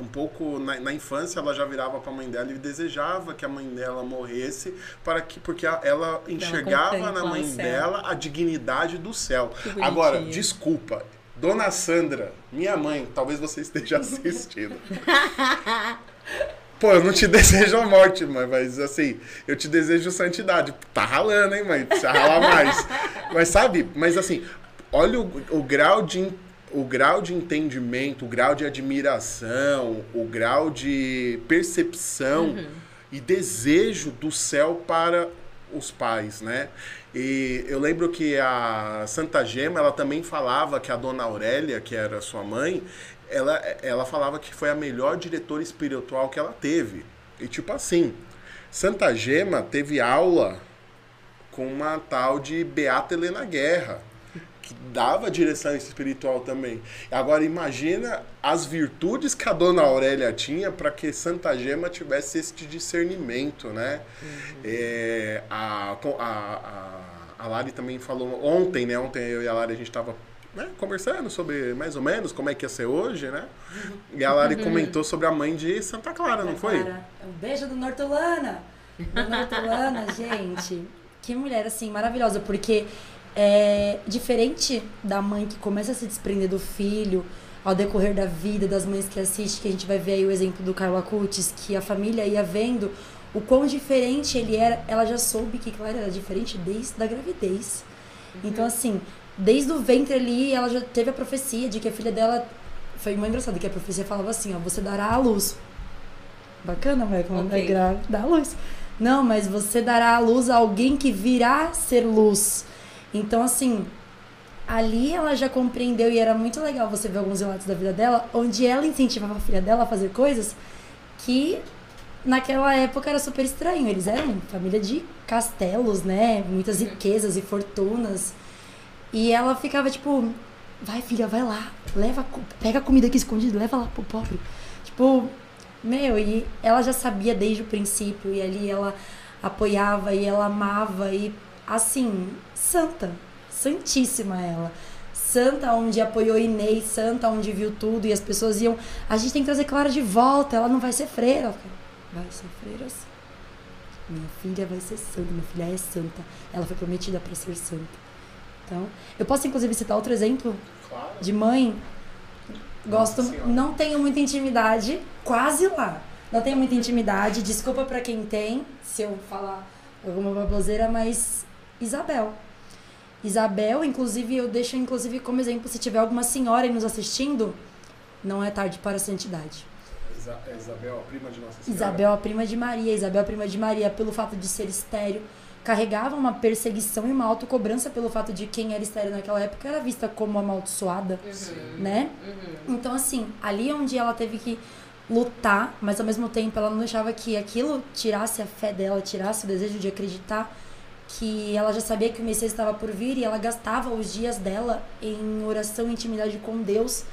um pouco na, na infância, ela já virava para a mãe dela e desejava que a mãe dela morresse, para que porque a- ela enxergava na mãe dela a dignidade do céu. Agora, desculpa, Dona Sandra, minha mãe, talvez você esteja <laughs> assistindo. Pô, eu não te desejo a morte, mãe, mas assim, eu te desejo santidade. Tá ralando, hein, mãe? Precisa ralar mais. <laughs> Mas sabe, mas assim, olha o, o grau de o grau de entendimento, o grau de admiração, o grau de percepção e desejo do céu para os pais, né? E eu lembro que a Santa Gema, ela também falava que a Dona Aurélia, que era sua mãe, ela, ela falava que foi a melhor diretora espiritual que ela teve. E tipo assim, Santa Gema teve aula com uma tal de Beata Helena Guerra, que dava direção espiritual também. Agora imagina as virtudes que a Dona Aurélia tinha para que Santa Gema tivesse este discernimento, né? É, a, a, a, a Lari também falou ontem, né? Ontem eu e a Lari a gente estava conversando sobre mais ou menos como é que ia ser hoje, né? E a Lari comentou sobre a mãe de Santa Clara, não foi? Cara, um beijo do Nortolana. Do Nortolana, <laughs> gente. Que mulher, assim, maravilhosa. Porque é diferente da mãe que começa a se desprender do filho ao decorrer da vida, das mães que assistem, que a gente vai ver aí o exemplo do Carlo Acutis, que a família ia vendo o quão diferente ele era. Ela já soube que Clara era diferente desde a gravidez. Então, assim, desde o ventre ali, ela já teve a profecia de que a filha dela. Foi muito engraçado que a profecia falava assim: ó, você dará à luz. Bacana, mas quando Ok. é grávida, dá à luz. Não, mas você dará à luz a alguém que virá ser luz. Então, assim, ali ela já compreendeu e era muito legal você ver alguns relatos da vida dela, onde ela incentivava a filha dela a fazer coisas que naquela época era super estranho. Eles eram família de castelos, né? Muitas riquezas e fortunas. E ela ficava tipo, vai filha, vai lá, leva, pega a comida aqui escondida, leva lá pro pobre. Tipo, meu, e ela já sabia desde o princípio, e ali ela apoiava e ela amava, e assim, santa, santíssima ela. Santa onde apoiou Inês, santa onde viu tudo, e as pessoas iam, a gente tem que trazer Clara de volta, ela não vai ser freira. Vai ser freira sim. Minha filha vai ser santa, minha filha é santa. Ela foi prometida para ser santa. Então, eu posso inclusive citar outro exemplo Claro. de mãe. Gosto, Nossa não tenho muita intimidade, quase lá. Não tenho muita intimidade, desculpa pra quem tem, se eu falar alguma baboseira, mas Isabel. Isabel, inclusive, eu deixo inclusive como exemplo, se tiver alguma senhora aí nos assistindo, não é tarde para a santidade. Isa- Isabel, a prima de Nossa Senhora. Isabel, a prima de Maria, Isabel, a prima de Maria, pelo fato de ser estéreo, carregava uma perseguição e uma autocobrança pelo fato de quem era estéreo naquela época era vista como amaldiçoada, né? Então, assim, ali onde ela teve que lutar, mas ao mesmo tempo ela não deixava que aquilo tirasse a fé dela, tirasse o desejo de acreditar que ela já sabia que o Messias estava por vir e ela gastava os dias dela em oração e intimidade com Deus,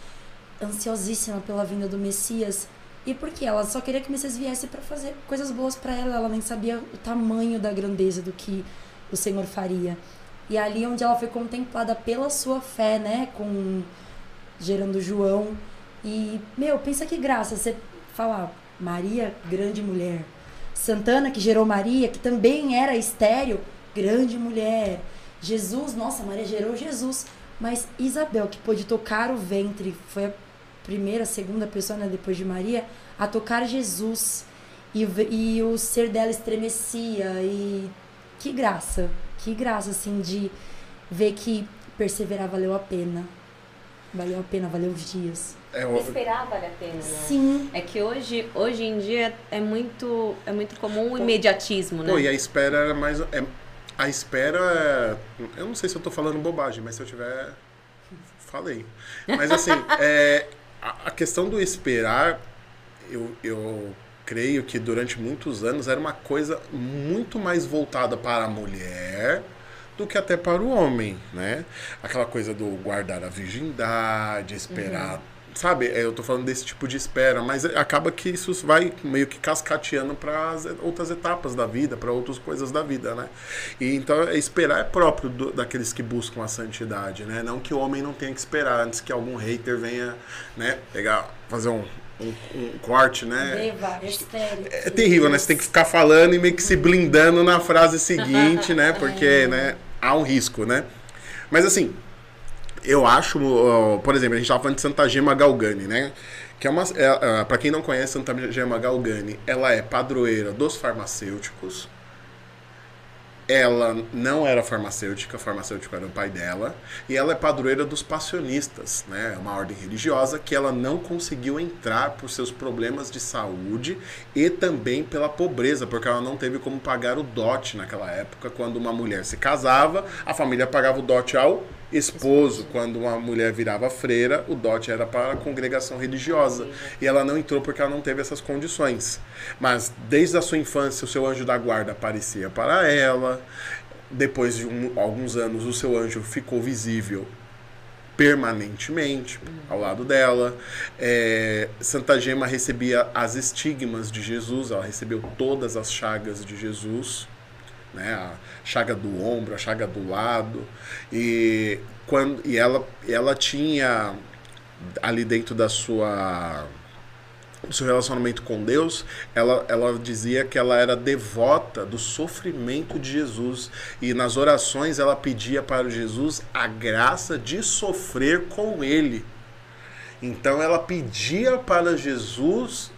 ansiosíssima pela vinda do Messias. E por quê? Ela só queria que o Messias viesse para fazer coisas boas para ela, ela nem sabia o tamanho da grandeza do que o Senhor faria. E ali onde ela foi contemplada pela sua fé, né, com gerando João. E, meu, pensa que graça você falar Maria, grande mulher. Santana, que gerou Maria, que também era estéreo, grande mulher. Jesus, nossa, Maria gerou Jesus. Mas Isabel, que pôde tocar o ventre, foi a primeira, segunda pessoa, né, depois de Maria, a tocar Jesus. E, e o ser dela estremecia. E que graça, que graça, assim, de ver que perseverar valeu a pena. Valeu a pena, valeu os dias. É, o- Esperar vale a pena, né? Sim. É que hoje, hoje em dia é muito, é muito comum o imediatismo, né? Pô, e a espera era mais. É, a espera é. Eu não sei se eu tô falando bobagem, mas se eu tiver. Falei. Mas assim, <laughs> é, a, a questão do esperar, eu, eu creio que durante muitos anos era uma coisa muito mais voltada para a mulher do que até para o homem, né? Aquela coisa do guardar a virgindade, esperar sabe, é, eu tô falando desse tipo de espera, mas acaba que isso vai meio que cascateando para outras etapas da vida, para outras coisas da vida, né? E então esperar é próprio do, daqueles que buscam a santidade, né? Não que o homem não tenha que esperar antes que algum hater venha, né, pegar, fazer um, um, um, corte, né? Eva, é terrível, né? Você tem que ficar falando e meio que se blindando na frase seguinte, né? <laughs> Porque, é. né, há um risco, né? Mas assim, eu acho, por exemplo, a gente estava falando de Santa Gema Galgani, né? Que é uma, é, é para quem não conhece Santa Gema Galgani, ela é padroeira dos farmacêuticos, ela não era farmacêutica, farmacêutico era o pai dela, e ela é padroeira dos passionistas, né? É uma ordem religiosa que ela não conseguiu entrar por seus problemas de saúde e também pela pobreza, porque ela não teve como pagar o dote naquela época, quando uma mulher se casava, a família pagava o dote ao esposo. Quando uma mulher virava freira, o dote era para a congregação religiosa. E ela não entrou porque ela não teve essas condições. Mas desde a sua infância, o seu anjo da guarda aparecia para ela. Depois de um, alguns anos, o seu anjo ficou visível permanentemente ao lado dela. É, Santa Gema recebia as estigmas de Jesus, ela recebeu todas as chagas de Jesus né? A chaga do ombro, a chaga do lado. E, quando, e ela, ela tinha ali dentro da sua do seu relacionamento com Deus, ela, ela dizia que ela era devota do sofrimento de Jesus. E nas orações ela pedia para Jesus a graça de sofrer com ele. Então ela pedia para Jesus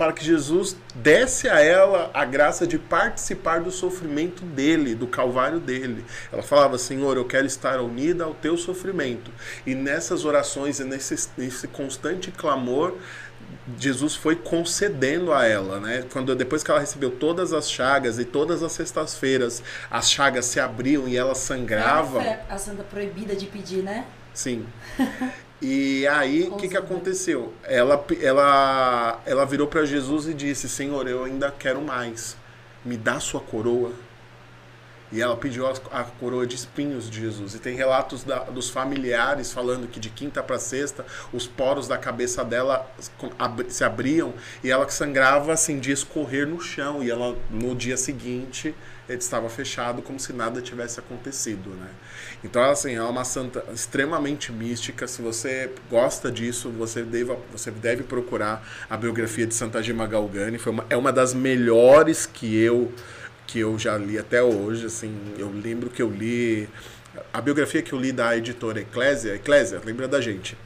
para que Jesus desse a ela a graça de participar do sofrimento dele, do calvário dele. Ela falava: Senhor, eu quero estar unida ao teu sofrimento. E nessas orações e nesse, nesse constante clamor, Jesus foi concedendo a ela, né? Quando depois que ela recebeu todas as chagas e todas as sextas-feiras as chagas se abriam e ela sangrava. a santa proibida de pedir, né? Sim. <laughs> E aí, o que, que aconteceu? Ela, ela, ela virou para Jesus e disse: Senhor, eu ainda quero mais. Me dá sua coroa. E ela pediu a, coroa de espinhos de Jesus. E tem relatos da, dos familiares falando que de quinta para sexta os poros da cabeça dela se abriam e ela sangrava assim de escorrer no chão. E ela no dia seguinte ele estava fechado como se nada tivesse acontecido, né? Então, assim, é uma santa extremamente mística. Se você gosta disso, você deve, você deve procurar a biografia de Santa Gema Galgani. Foi uma, é uma das melhores que eu que eu já li até hoje, assim, eu lembro que eu li a biografia que eu li da editora Eclésia, Eclésia, lembra da gente?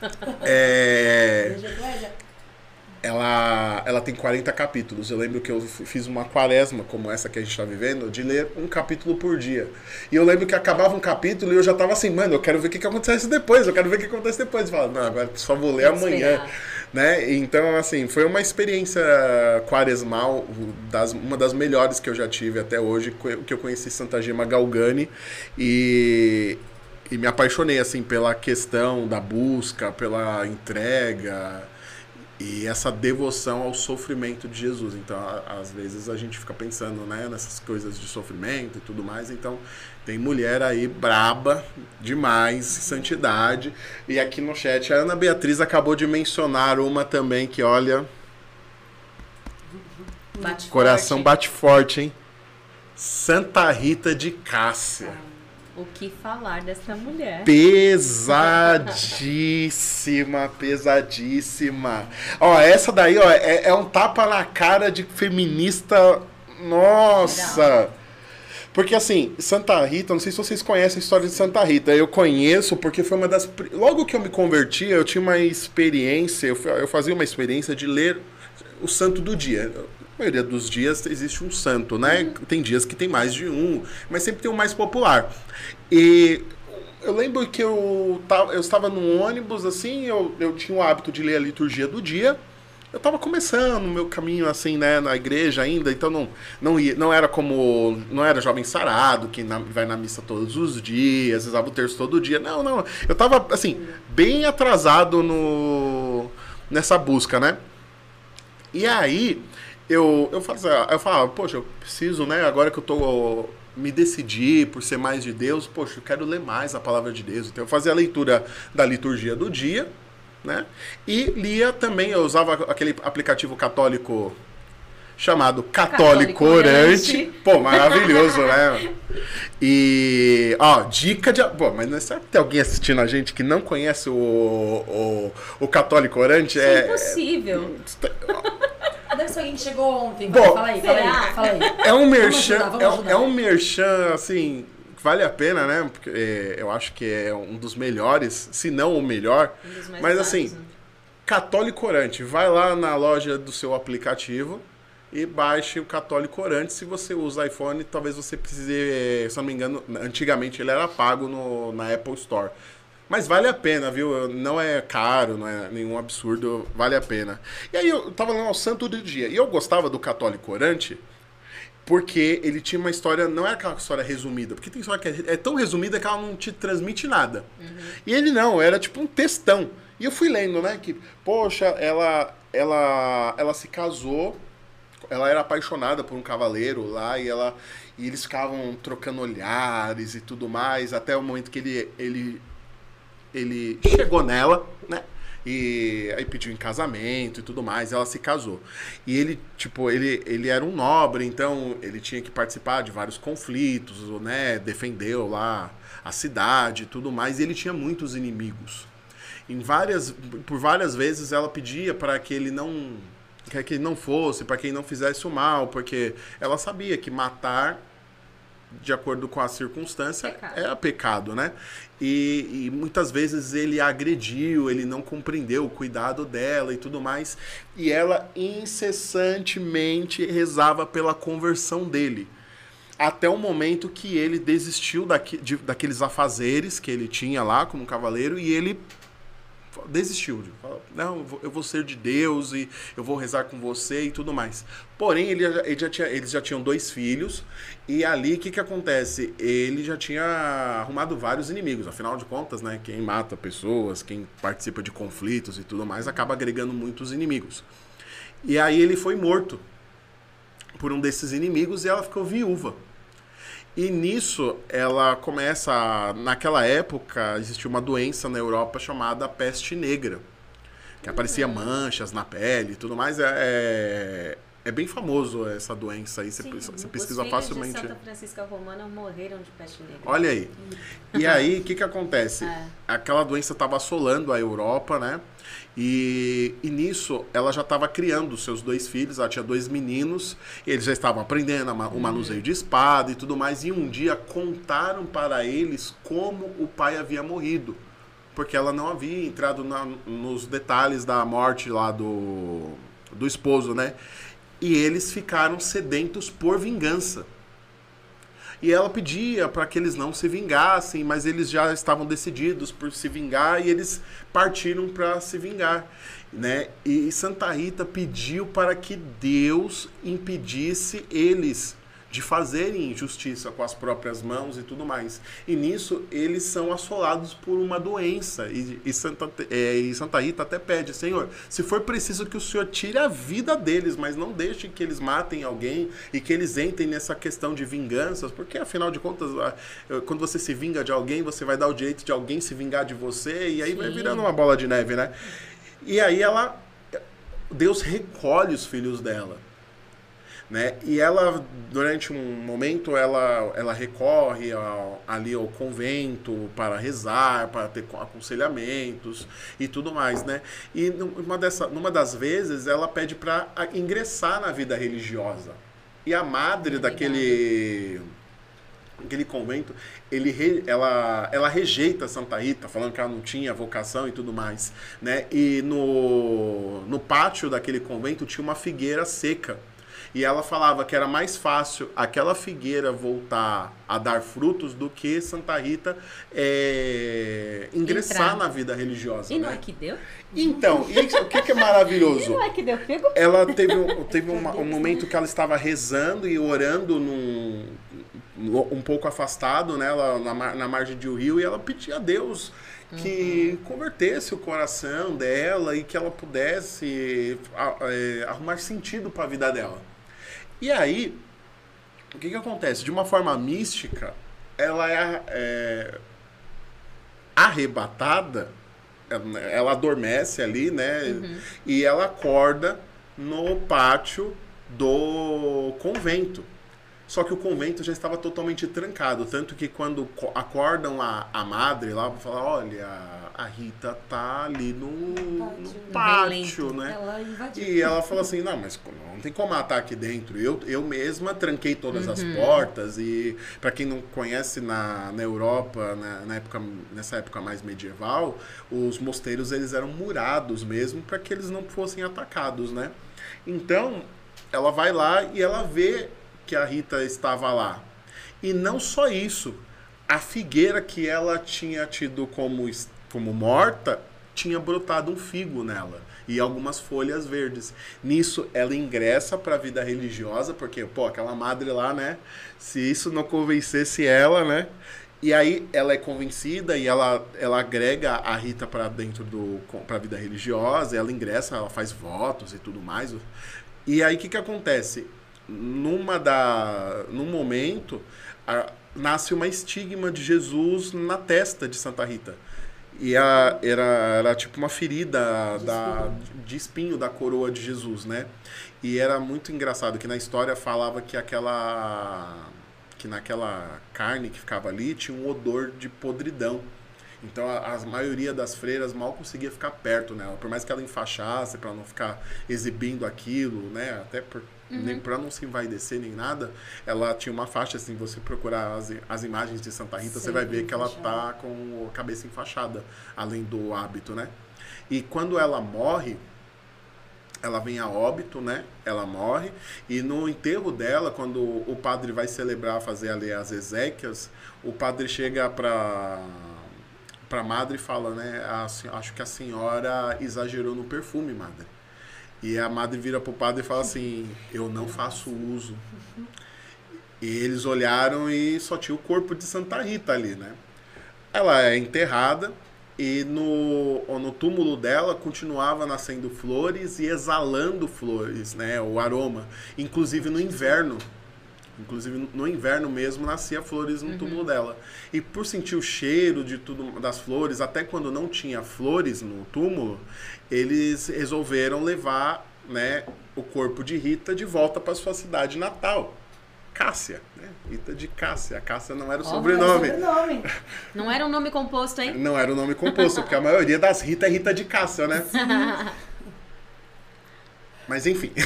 <laughs> É, ela, ela tem 40 capítulos. Eu lembro que eu fiz uma quaresma, como essa que a gente está vivendo, de ler um capítulo por dia. E eu lembro que acabava um capítulo e eu já estava assim, mano, eu quero ver o que, que acontece depois, eu quero ver o que acontece depois. Eu falava, não, agora só vou ler amanhã. Né? Então, assim, foi uma experiência quaresmal, das, uma das melhores que eu já tive até hoje, que eu conheci Santa Gema Galgani. E, e me apaixonei, assim, pela questão da busca, pela entrega e essa devoção ao sofrimento de Jesus. Então, às vezes a gente fica pensando, né, nessas coisas de sofrimento e tudo mais. Então, tem mulher aí braba demais, santidade. E aqui no chat a Ana Beatriz acabou de mencionar uma também que, olha, bate coração forte. bate forte, hein? Santa Rita de Cássia. O que falar dessa mulher? Pesadíssima, pesadíssima. Ó, essa daí, ó, é, é um tapa na cara de feminista. Nossa! Porque assim, Santa Rita, não sei se vocês conhecem a história de Santa Rita. Eu conheço porque foi uma das. Logo que eu me converti, eu tinha uma experiência, eu fazia uma experiência de ler o santo do dia. A maioria dos dias existe um santo, né? Uhum. Tem dias que tem mais de um, mas sempre tem o um mais popular. E eu lembro que eu, eu estava num ônibus, assim, eu, eu tinha o hábito de ler a liturgia do dia. Eu estava começando o meu caminho, assim, né, na igreja ainda, então não, não, ia, não era como. Não era jovem sarado, que na, vai na missa todos os dias, rezava o terço todo dia. Não, não. Eu estava, assim, bem atrasado no, nessa busca, né? E aí, eu, eu, fazia, eu falava, poxa, eu preciso, né? Agora que eu tô me decidi por ser mais de Deus, poxa, eu quero ler mais a palavra de Deus. Então eu fazia a leitura da liturgia do dia, né? E lia também, eu usava aquele aplicativo católico chamado Católico, Católico Orante. Orante. Pô, maravilhoso, né? E, ó, dica de. Pô, mas será que tem alguém assistindo a gente que não conhece o, o, o Católico Orante? Isso é, é impossível. Deve ser alguém que chegou ontem. Bom, fala aí, fala aí, fala aí. É um merchan, ajudar, é, é, um merchan, assim, vale a pena, né? Porque é, eu acho que é um dos melhores, se não o melhor. Um mas assim, né? Católico Orante, vai lá na loja do seu aplicativo e baixe o Católico Orante. Se você usa iPhone, talvez você precise, se não me engano, antigamente ele era pago no, na Apple Store. Mas vale a pena, viu? Não é caro, não é nenhum absurdo, vale a pena. E aí eu tava lá no Santo do Dia. E eu gostava do Católico Orante porque ele tinha uma história, não é aquela história resumida, porque tem história que é, é tão resumida que ela não te transmite nada. Uhum. E ele não, era tipo um textão. E eu fui lendo, né, que, poxa, ela, ela, ela se casou ela era apaixonada por um cavaleiro lá e ela e eles ficavam trocando olhares e tudo mais até o momento que ele ele ele chegou nela, né? E aí pediu em casamento e tudo mais, e ela se casou. E ele, tipo, ele, ele era um nobre, então ele tinha que participar de vários conflitos, né? Defendeu lá a cidade e tudo mais, e ele tinha muitos inimigos. Em várias, por várias vezes ela pedia para que ele não quer que não fosse, para quem não fizesse o mal, porque ela sabia que matar, de acordo com a circunstância, pecado. era pecado, né? E, e, muitas vezes ele agrediu, ele não compreendeu o cuidado dela e tudo mais, e ela incessantemente rezava pela conversão dele. Até o momento que ele desistiu daqui, de, daqueles afazeres que ele tinha lá como cavaleiro e ele desistiu. De falar, não, eu vou ser de Deus e eu vou rezar com você e tudo mais. Porém, ele, ele já tinha, eles já tinham dois filhos e ali o que, que acontece? Ele já tinha arrumado vários inimigos. Afinal de contas, né, quem mata pessoas, quem participa de conflitos e tudo mais, acaba agregando muitos inimigos. E aí ele foi morto por um desses inimigos e ela ficou viúva. E nisso ela começa. Naquela época existia uma doença na Europa chamada peste negra. Que aparecia manchas na pele e tudo mais. É, é, é bem famoso essa doença aí. Você, Sim, você pesquisa os facilmente. De Santa Francisca Romana morreram de peste negra. Olha aí. E aí, o que, que acontece? <laughs> É. Aquela doença estava assolando a Europa, né? E, e nisso ela já estava criando seus dois filhos, ela tinha dois meninos, eles já estavam aprendendo o manuseio de espada e tudo mais, e um dia contaram para eles como o pai havia morrido, porque ela não havia entrado na, nos detalhes da morte lá do, do esposo, né? E eles ficaram sedentos por vingança. E ela pedia para que eles não se vingassem, mas eles já estavam decididos por se vingar e eles partiram para se vingar. Né? E Santa Rita pediu para que Deus impedisse eles de fazerem justiça com as próprias mãos e tudo mais. E nisso eles são assolados por uma doença. E, e, Santa, é, e Santa Rita até pede, Senhor, se for preciso que o Senhor tire a vida deles, mas não deixe que eles matem alguém e que eles entrem nessa questão de vinganças, porque afinal de contas, quando você se vinga de alguém, você vai dar o direito de alguém se vingar de você, e aí Sim. vai virando uma bola de neve, né? E aí ela. Deus recolhe os filhos dela. Né? E ela, durante um momento, ela, ela recorre ao, ali ao convento para rezar, para ter aconselhamentos e tudo mais, né? E numa, dessa, numa das vezes, ela pede para ingressar na vida religiosa. E a madre daquele aquele convento, ele, ela, ela rejeita Santa Rita, falando que ela não tinha vocação e tudo mais, né? E no, no pátio daquele convento tinha uma figueira seca, e ela falava que era mais fácil aquela figueira voltar a dar frutos do que Santa Rita é, ingressar Entrar. na vida religiosa. E né? não é que deu? Então, e o que, que é maravilhoso? <laughs> e não é que deu pego? Ela teve, um, teve uma, um momento que ela estava rezando e orando num, um pouco afastado, né, ela, na, na margem de um rio, e ela pedia a Deus que uhum. convertesse o coração dela e que ela pudesse é, arrumar sentido para a vida dela. E aí, o que que acontece? De uma forma mística, ela é, é arrebatada, ela adormece ali, né? Uhum. E ela acorda no pátio do convento. Só que o convento já estava totalmente trancado, tanto que quando co- acordam a, a madre lá, pra falar, olha, a Rita tá ali no, no Pátio. No né? Ela invadiu. E ela falou assim, não, mas não tem como matar aqui dentro. Eu, eu mesma tranquei todas as portas e para quem não conhece na, na Europa, na, na época, nessa época mais medieval, os mosteiros eles eram murados mesmo para que eles não fossem atacados, né? Então, ela vai lá e ela vê que a Rita estava lá. E não só isso, a figueira que ela tinha tido como, como morta tinha brotado um figo nela e algumas folhas verdes. Nisso ela ingressa para a vida religiosa, porque pô, aquela madre lá, né? Se isso não convencesse ela, né? E aí ela é convencida e ela, ela agrega a Rita para dentro do para a vida religiosa, ela ingressa, ela faz votos e tudo mais. E aí o que que acontece? Numa da num momento a- nasce uma estigma de Jesus na testa de Santa Rita. E a, era, era tipo uma ferida De da, de espinho da coroa de Jesus, né? E era muito engraçado que na história falava que aquela que naquela carne que ficava ali tinha um odor de podridão. Então a, a maioria das freiras mal conseguia ficar perto nela, por mais que ela enfaixasse para não ficar exibindo aquilo, né? Até por, nem para não se envaidecer nem nada, ela tinha uma faixa assim, você procurar as, as imagens de Santa Rita, você vai ver que ela tá com a cabeça enfaixada, além do hábito, né? E quando ela morre, ela vem a óbito, né? Ela morre. E no enterro dela, quando o padre vai celebrar, fazer ali as exéquias, o padre chega para para madre e fala, né? "A acho que a senhora exagerou no perfume, madre. E a madre vira pro padre e fala assim: Eu não faço uso. E eles olharam e só tinha o corpo de Santa Rita ali, né? Ela é enterrada e no, no túmulo dela continuava nascendo flores e exalando flores, né? O aroma. Inclusive no inverno. Inclusive no inverno mesmo nascia flores no túmulo dela. E por sentir o cheiro de tudo das flores, até quando não tinha flores no túmulo, eles resolveram levar, né, o corpo de Rita de volta para sua cidade natal. Cássia, né? Rita de Cássia. Cássia não era o Ó, sobrenome. sobrenome. Não era um nome composto, hein? Não era o nome composto, porque a maioria das Rita é Rita de Cássia, né? <laughs> Mas enfim. <laughs>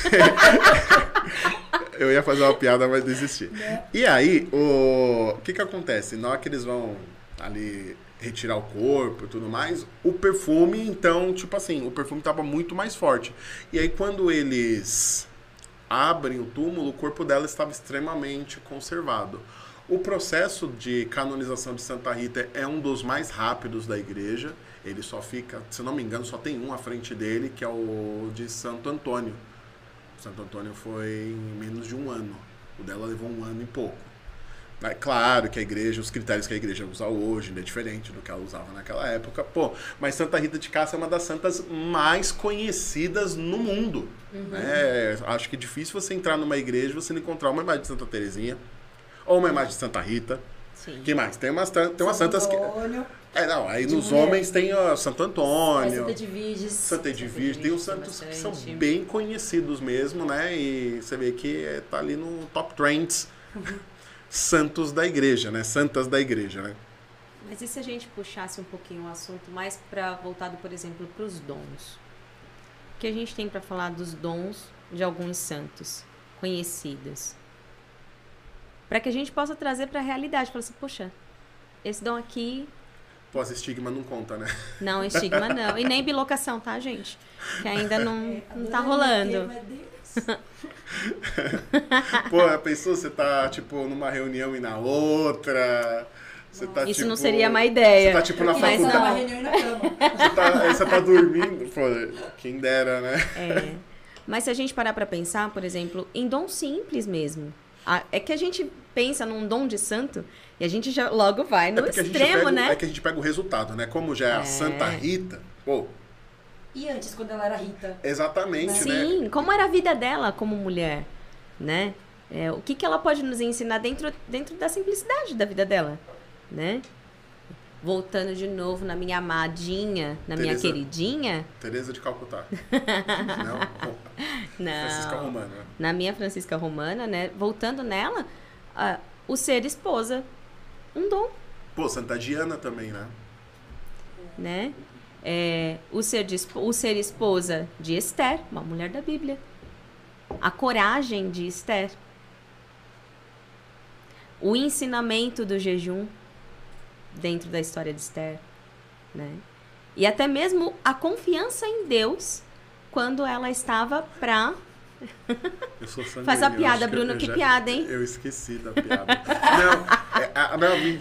Eu ia fazer uma piada, mas desisti. E aí, o, o que que acontece? Na hora que eles vão ali retirar o corpo e tudo mais, o perfume, então, tipo assim, o perfume tava muito mais forte. E aí, quando eles abrem o túmulo, o corpo dela estava extremamente conservado. O processo de canonização de Santa Rita é um dos mais rápidos da igreja. Ele só fica, se não me engano, só tem um à frente dele, que é o de Santo Antônio. Santo Antônio foi em menos de um ano. O dela levou um ano e pouco. É claro que a igreja, os critérios que a igreja usa hoje ainda é diferente do que ela usava naquela época. Pô, mas Santa Rita de Cássia é uma das santas mais conhecidas no mundo. né? Acho que é difícil você entrar numa igreja e você não encontrar uma imagem de Santa Terezinha ou uma imagem de Santa Rita. Sim. que mais? Tem umas, tem umas santas que. É, não, aí de nos mulher. homens tem ó, Santo Antônio. Santa de Virges. Santa Edvige, tem os santos que são bastante. bem conhecidos mesmo, né? E você vê que é, tá ali no top trends <laughs> santos da igreja, né? Santas da igreja, né? Mas e se a gente puxasse um pouquinho o assunto mais para voltado, por exemplo, para os dons? O que a gente tem para falar dos dons de alguns santos conhecidos? Para que a gente possa trazer para a realidade, falar assim, poxa, esse dom aqui Pós-estigma não conta, né? não estigma não e nem bilocação, tá, gente? Que ainda não, É, não tá o rolando. Pô, já pensou você tá, tipo, numa reunião e na outra? Você tá, Isso tipo, não seria má ideia. Você tá, tipo, na Mas Mas faculdade. uma reunião e na cama. Você tá, você tá dormindo. Pô, quem dera, né? É. Mas se a gente parar para pensar, por exemplo, em dom simples mesmo. É que a gente pensa num dom de santo e a gente já logo vai no É a gente extremo, pega, né? É que a gente pega o resultado, né? Como já é a É. Santa Rita, pô, E antes, quando ela era Rita? exatamente, né? Sim, como era a vida dela como mulher, né? É, o que, que ela pode nos ensinar dentro, dentro da simplicidade da vida dela, né? Voltando de novo na minha amadinha, na minha Teresa- queridinha. Teresa de Calcutá. <laughs> Não? Não. Francisca Romana. na minha Francisca Romana, né? Voltando nela, ah, o ser esposa, um dom, Pô, Santa Diana também, né? né? É, o, ser de o ser esposa de Esther, uma mulher da Bíblia. A coragem de Esther. O ensinamento do jejum dentro da história de Esther, né? E até mesmo a confiança em Deus quando ela estava pra Eu sou sanguíneo, Faz a piada, Bruno, que já- piada, hein? Eu esqueci da piada. não, é, a, a,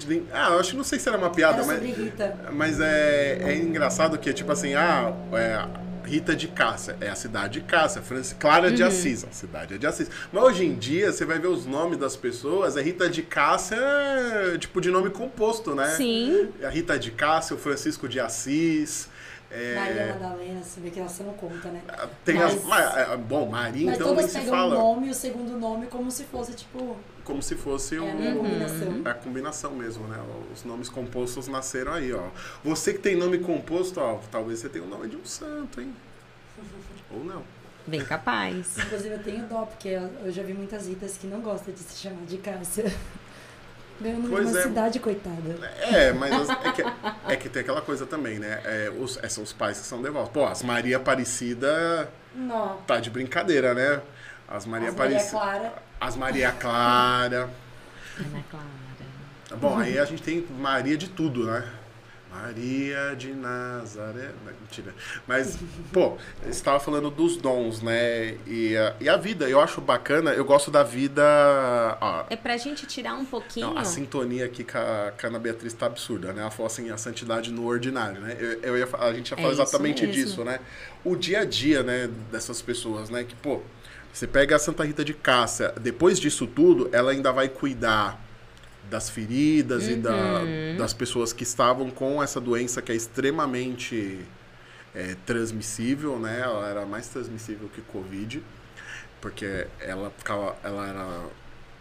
nem- ah, eu acho que não sei se era uma piada, Era mas. sobre Rita. Mas é, é engraçado que, tipo assim, ah, é, Rita de Cássia, é a cidade de Cássia, Franci, Clara Uhum. de Assis, a cidade é de Assis. Mas hoje em dia, você vai ver os nomes das pessoas, é Rita de Cássia, é, tipo, de nome composto, né? sim, A Rita de Cássia, o Francisco de Assis. É, Maria Madalena, você vê que ela você não conta, né? tem Mas- as, mas, é, bom, Maria, Mas então nem se pegam o fala. nome e o segundo nome como se fosse, tipo, Como se fosse é, um, uma combinação. É a combinação mesmo, né? Os nomes compostos nasceram aí, ó. Você que tem nome composto, ó, talvez você tenha o nome de um santo, hein? <laughs> Ou não. bem capaz. Inclusive eu tenho dó, porque eu já vi muitas Ritas que não gostam de se chamar de Cássia. Ganhando Pois uma é. cidade, coitada. É, <laughs> mas as- é que, é que tem aquela coisa também, né? É, os, é, são os pais que são devotos. Pô, as Maria Aparecida Não. tá de brincadeira, né? As Maria As Maria Aparecida. Clara. As Maria Clara. Ana Clara. Bom, aí a gente tem Maria de tudo, né? Maria de Nazaré. Mentira. Mas, pô, você estava falando dos dons, né? E a, e a vida, eu acho bacana, eu gosto da vida. Ó, É pra gente tirar um pouquinho. não, a sintonia aqui com a, com a Ana Beatriz tá absurda, né? Ela falou assim, a santidade no ordinário, né? Eu, eu ia, a gente ia É falar isso exatamente mesmo. disso, né? O dia a dia, né, dessas pessoas, né? Que, pô, você pega a Santa Rita de Cássia, depois disso tudo, ela ainda vai cuidar das feridas e da- Uhum. das pessoas que estavam com essa doença que é extremamente é, transmissível, né? Ela era mais transmissível que Covid, porque ela ficava, ela era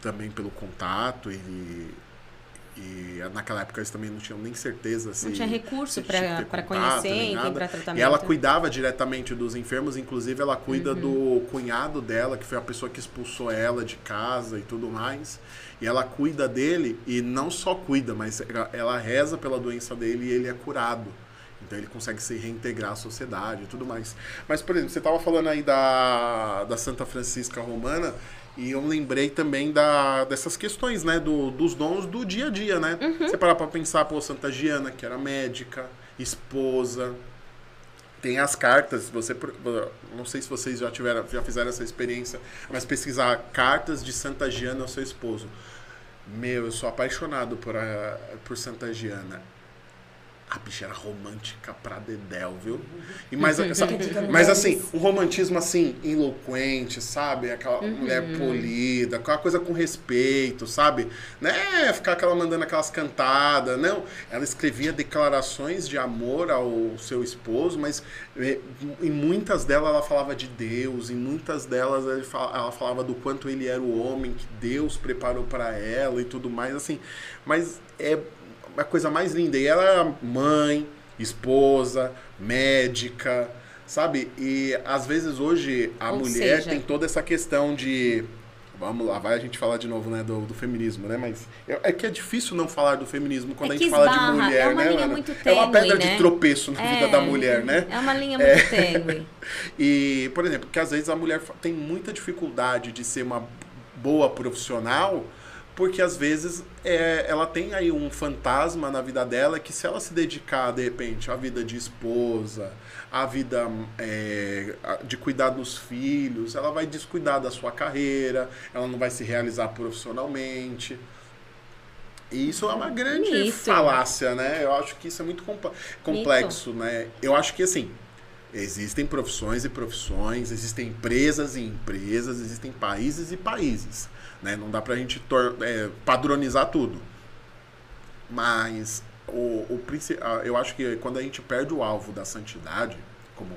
também pelo contato e, e naquela época eles também não tinham nem certeza se Não tinha recurso contato, conhecer, pra tratamento. E ela cuidava diretamente dos enfermos, inclusive ela cuida Uhum. do cunhado dela, que foi a pessoa que expulsou ela de casa e tudo mais. E ela cuida dele e não só cuida, mas ela- ela reza pela doença dele e ele é curado. Então ele consegue se reintegrar à sociedade e tudo mais. Mas, por exemplo, você estava falando aí da, da Santa Francisca Romana e eu lembrei também da, dessas questões, né? Do, dos dons do dia a dia, né? Uhum. Você parar pra pensar, pô, Santa Giana, que era médica, esposa, tem as cartas, você não sei se vocês já tiveram, já fizeram essa experiência, mas pesquisar cartas de Santa Giana ao seu esposo. Meu, eu sou apaixonado por, a, por Santa Giana. A bicha era romântica pra dedéu, viu? E mais, <laughs> sabe, mas assim, um romantismo assim, eloquente, sabe? Aquela mulher polida, aquela coisa com respeito, sabe? Né? Ficar aquela mandando aquelas cantadas. Não, ela escrevia declarações de amor ao seu esposo, mas eh, em muitas delas ela falava de Deus, em muitas delas ela falava do quanto ele era o homem que Deus preparou para ela e tudo mais, assim. Mas é a coisa mais linda. E ela era mãe, esposa, médica, sabe? E às vezes hoje a Ou mulher seja- tem toda essa questão de. Vamos lá, vai a gente falar de novo, né, do, do feminismo, né? Mas é, é que é difícil não falar do feminismo quando É a gente fala de esbarra, mulher, é uma né, linha muito é uma tênue, pedra né? de tropeço na vida É. da mulher, né? É uma linha muito tênue. <laughs> E, por exemplo, que às vezes a mulher tem muita dificuldade de ser uma boa profissional, porque às vezes é, ela tem aí um fantasma na vida dela que se ela se dedicar, de repente, à vida de esposa, à vida é, de cuidar dos filhos, ela vai descuidar da sua carreira, ela não vai se realizar profissionalmente. E isso é uma grande falácia, né? Eu acho que isso é muito complexo, né? Eu acho que assim, existem profissões e profissões, existem empresas e empresas, existem países e países, né? Não dá pra gente tor- é, padronizar tudo. Mas o, o eu acho que quando a gente perde o alvo da santidade como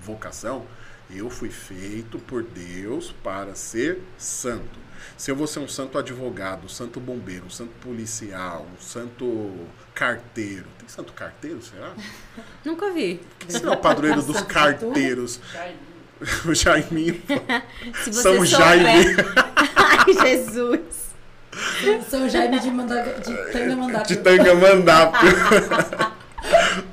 vocação, Eu fui feito por Deus para ser santo. Se eu vou ser um santo advogado, um santo bombeiro, um santo policial, um santo carteiro. Tem santo carteiro, será? <laughs> Nunca vi. Você não é o padroeiro dos carteiros. <laughs> O Jaiminho. <laughs> Se você São souber- Jaime. Ai, Jesus. São Jaime de, manda... de Tangamandápio. De Tangamandápio.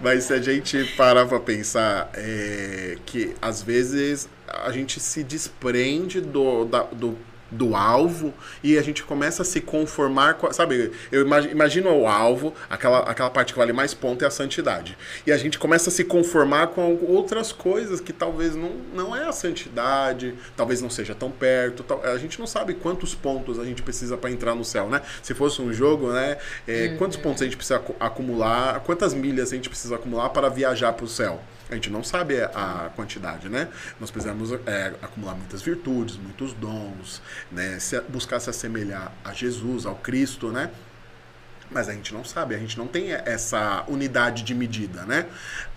Mas se a gente parar pra pensar é, que às vezes a gente se desprende do, da- do, do alvo e a gente começa a se conformar com. a- Sabe, eu imagi- imagino o alvo, aquela, aquela parte que vale mais ponto é a santidade. E a gente começa a se conformar com outras coisas que talvez não, não é a santidade, talvez não seja tão perto. tal- a gente não sabe quantos pontos a gente precisa para entrar no céu, né? Se fosse um jogo, né? é, Quantos pontos a gente precisa acu- acumular, quantas milhas a gente precisa acumular para viajar para o céu? A gente não sabe a quantidade, né? Nós precisamos é, acumular muitas virtudes, muitos dons, né? Se- buscar se assemelhar a Jesus, ao Cristo, né? Mas a gente não sabe, a gente não tem essa unidade de medida, né?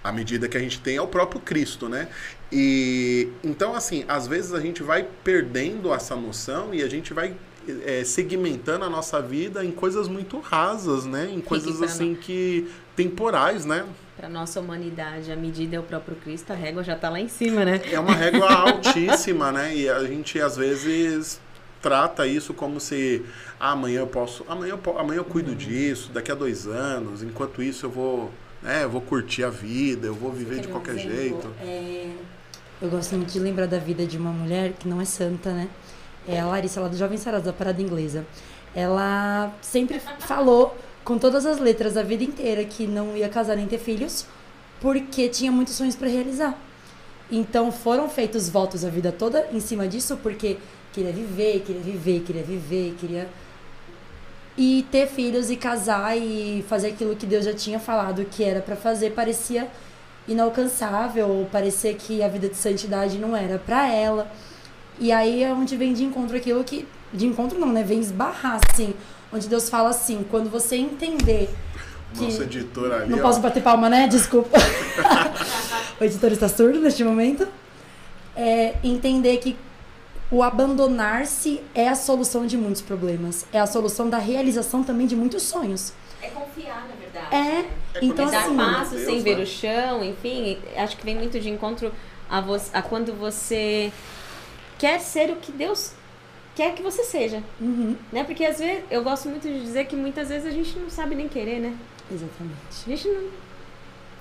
A medida que a gente tem é o próprio Cristo, né? E então, assim, às vezes a gente vai perdendo essa noção e a gente vai é, segmentando a nossa vida em coisas muito rasas, né? Em coisas assim que temporais, né? Para nossa humanidade, a medida é o próprio Cristo, a régua já tá lá em cima, né? É uma régua <laughs> altíssima, né? E a gente às vezes trata isso como se ah, amanhã eu posso, amanhã eu, amanhã eu cuido disso, daqui a dois anos, enquanto isso eu vou, né, eu vou curtir a vida, eu vou viver de Quer um qualquer jeito. É, Eu gosto muito de lembrar da vida de uma mulher que não é santa, né? É a Larissa, lá do Jovem Sarado, da Parada Inglesa. Ela sempre falou com todas as letras a vida inteira que não ia casar nem ter filhos, porque tinha muitos sonhos para realizar. Então foram feitos votos a vida toda em cima disso, porque queria viver, queria viver, queria viver, queria. E ter filhos e casar e fazer aquilo que Deus já tinha falado que era para fazer parecia inalcançável, ou parecia que a vida de santidade não era para ela. E aí é onde vem de encontro aquilo que. De encontro não, né? Vem esbarrar, assim. Onde Deus fala assim, quando você entender que. Nosso editor ali, Não ó, posso bater palma, né? Desculpa. <laughs> o editor está surdo neste momento. É entender que o abandonar-se é a solução de muitos problemas. É a solução da realização também de muitos sonhos. É confiar, na verdade. É. É então, confiar dar assim. passos Deus, sem ver né? o chão, enfim, acho que vem muito de encontro a, vo a quando você quer ser o que Deus quer que você seja, Uhum, né? Porque às vezes, eu gosto muito de dizer que muitas vezes a gente não sabe nem querer, né? exatamente. A gente não...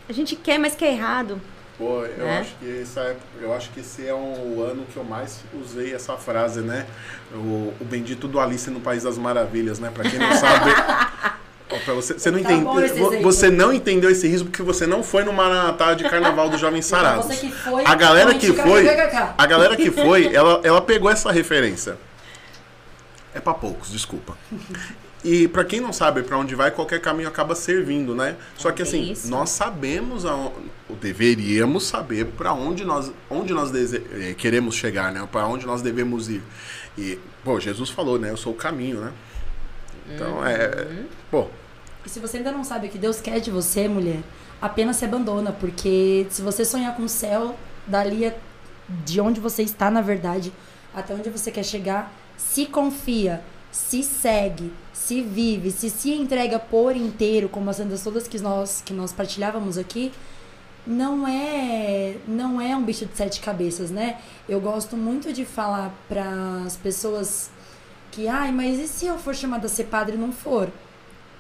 A gente quer, mas quer errado. Pô, eu né? acho que essa é, eu acho que esse é um- o ano que eu mais usei essa frase, né? O, o bendito do Alice no País das Maravilhas, né? Pra quem não <laughs> sabe, pra você, você não Tá exemplo. você não entendeu esse riso porque você não foi no Maranatá de Carnaval do Jovem foi, A galera que foi, a galera que foi, ela, ela pegou essa referência. É pra poucos, desculpa. E pra quem não sabe pra onde vai, qualquer caminho acaba servindo, né? Só que assim, nós sabemos, ou deveríamos saber pra onde nós, onde nós dese- eh, queremos chegar, né? Pra onde nós devemos ir. E, pô, Jesus falou, né? Eu sou o caminho, né? Então, é. Pô, E se você ainda não sabe o que Deus quer de você, mulher, apenas se abandona, porque se você sonhar com o céu, dali é de onde você está, na verdade, até onde você quer chegar, se confia, se segue, se vive, se se entrega por inteiro, como as santas todas que nós que nós partilhávamos aqui, não é não é um bicho de sete cabeças, né? Eu gosto muito de falar para as pessoas que, ai, mas e se eu for chamada a ser padre e não for?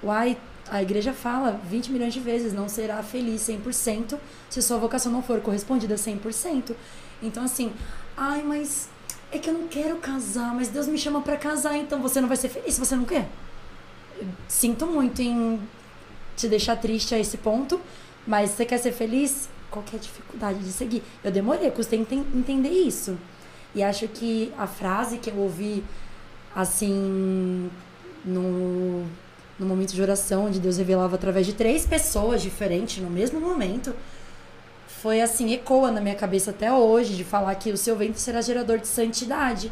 Uai, a igreja fala 20 milhões de vezes, não será feliz 100% se sua vocação não for correspondida 100%. Então, assim, ai, mas é que eu não quero casar, mas Deus me chama pra casar, então você não vai ser feliz se você não quer. Sinto muito em te deixar triste a esse ponto, mas você quer ser feliz? Qualquer dificuldade de seguir. Eu demorei, custei enten- entender isso. E acho que a frase que eu ouvi, assim, no, no momento de oração, onde Deus revelava através de três pessoas diferentes no mesmo momento, foi assim, ecoa na minha cabeça até hoje, de falar que o seu ventre será gerador de santidade.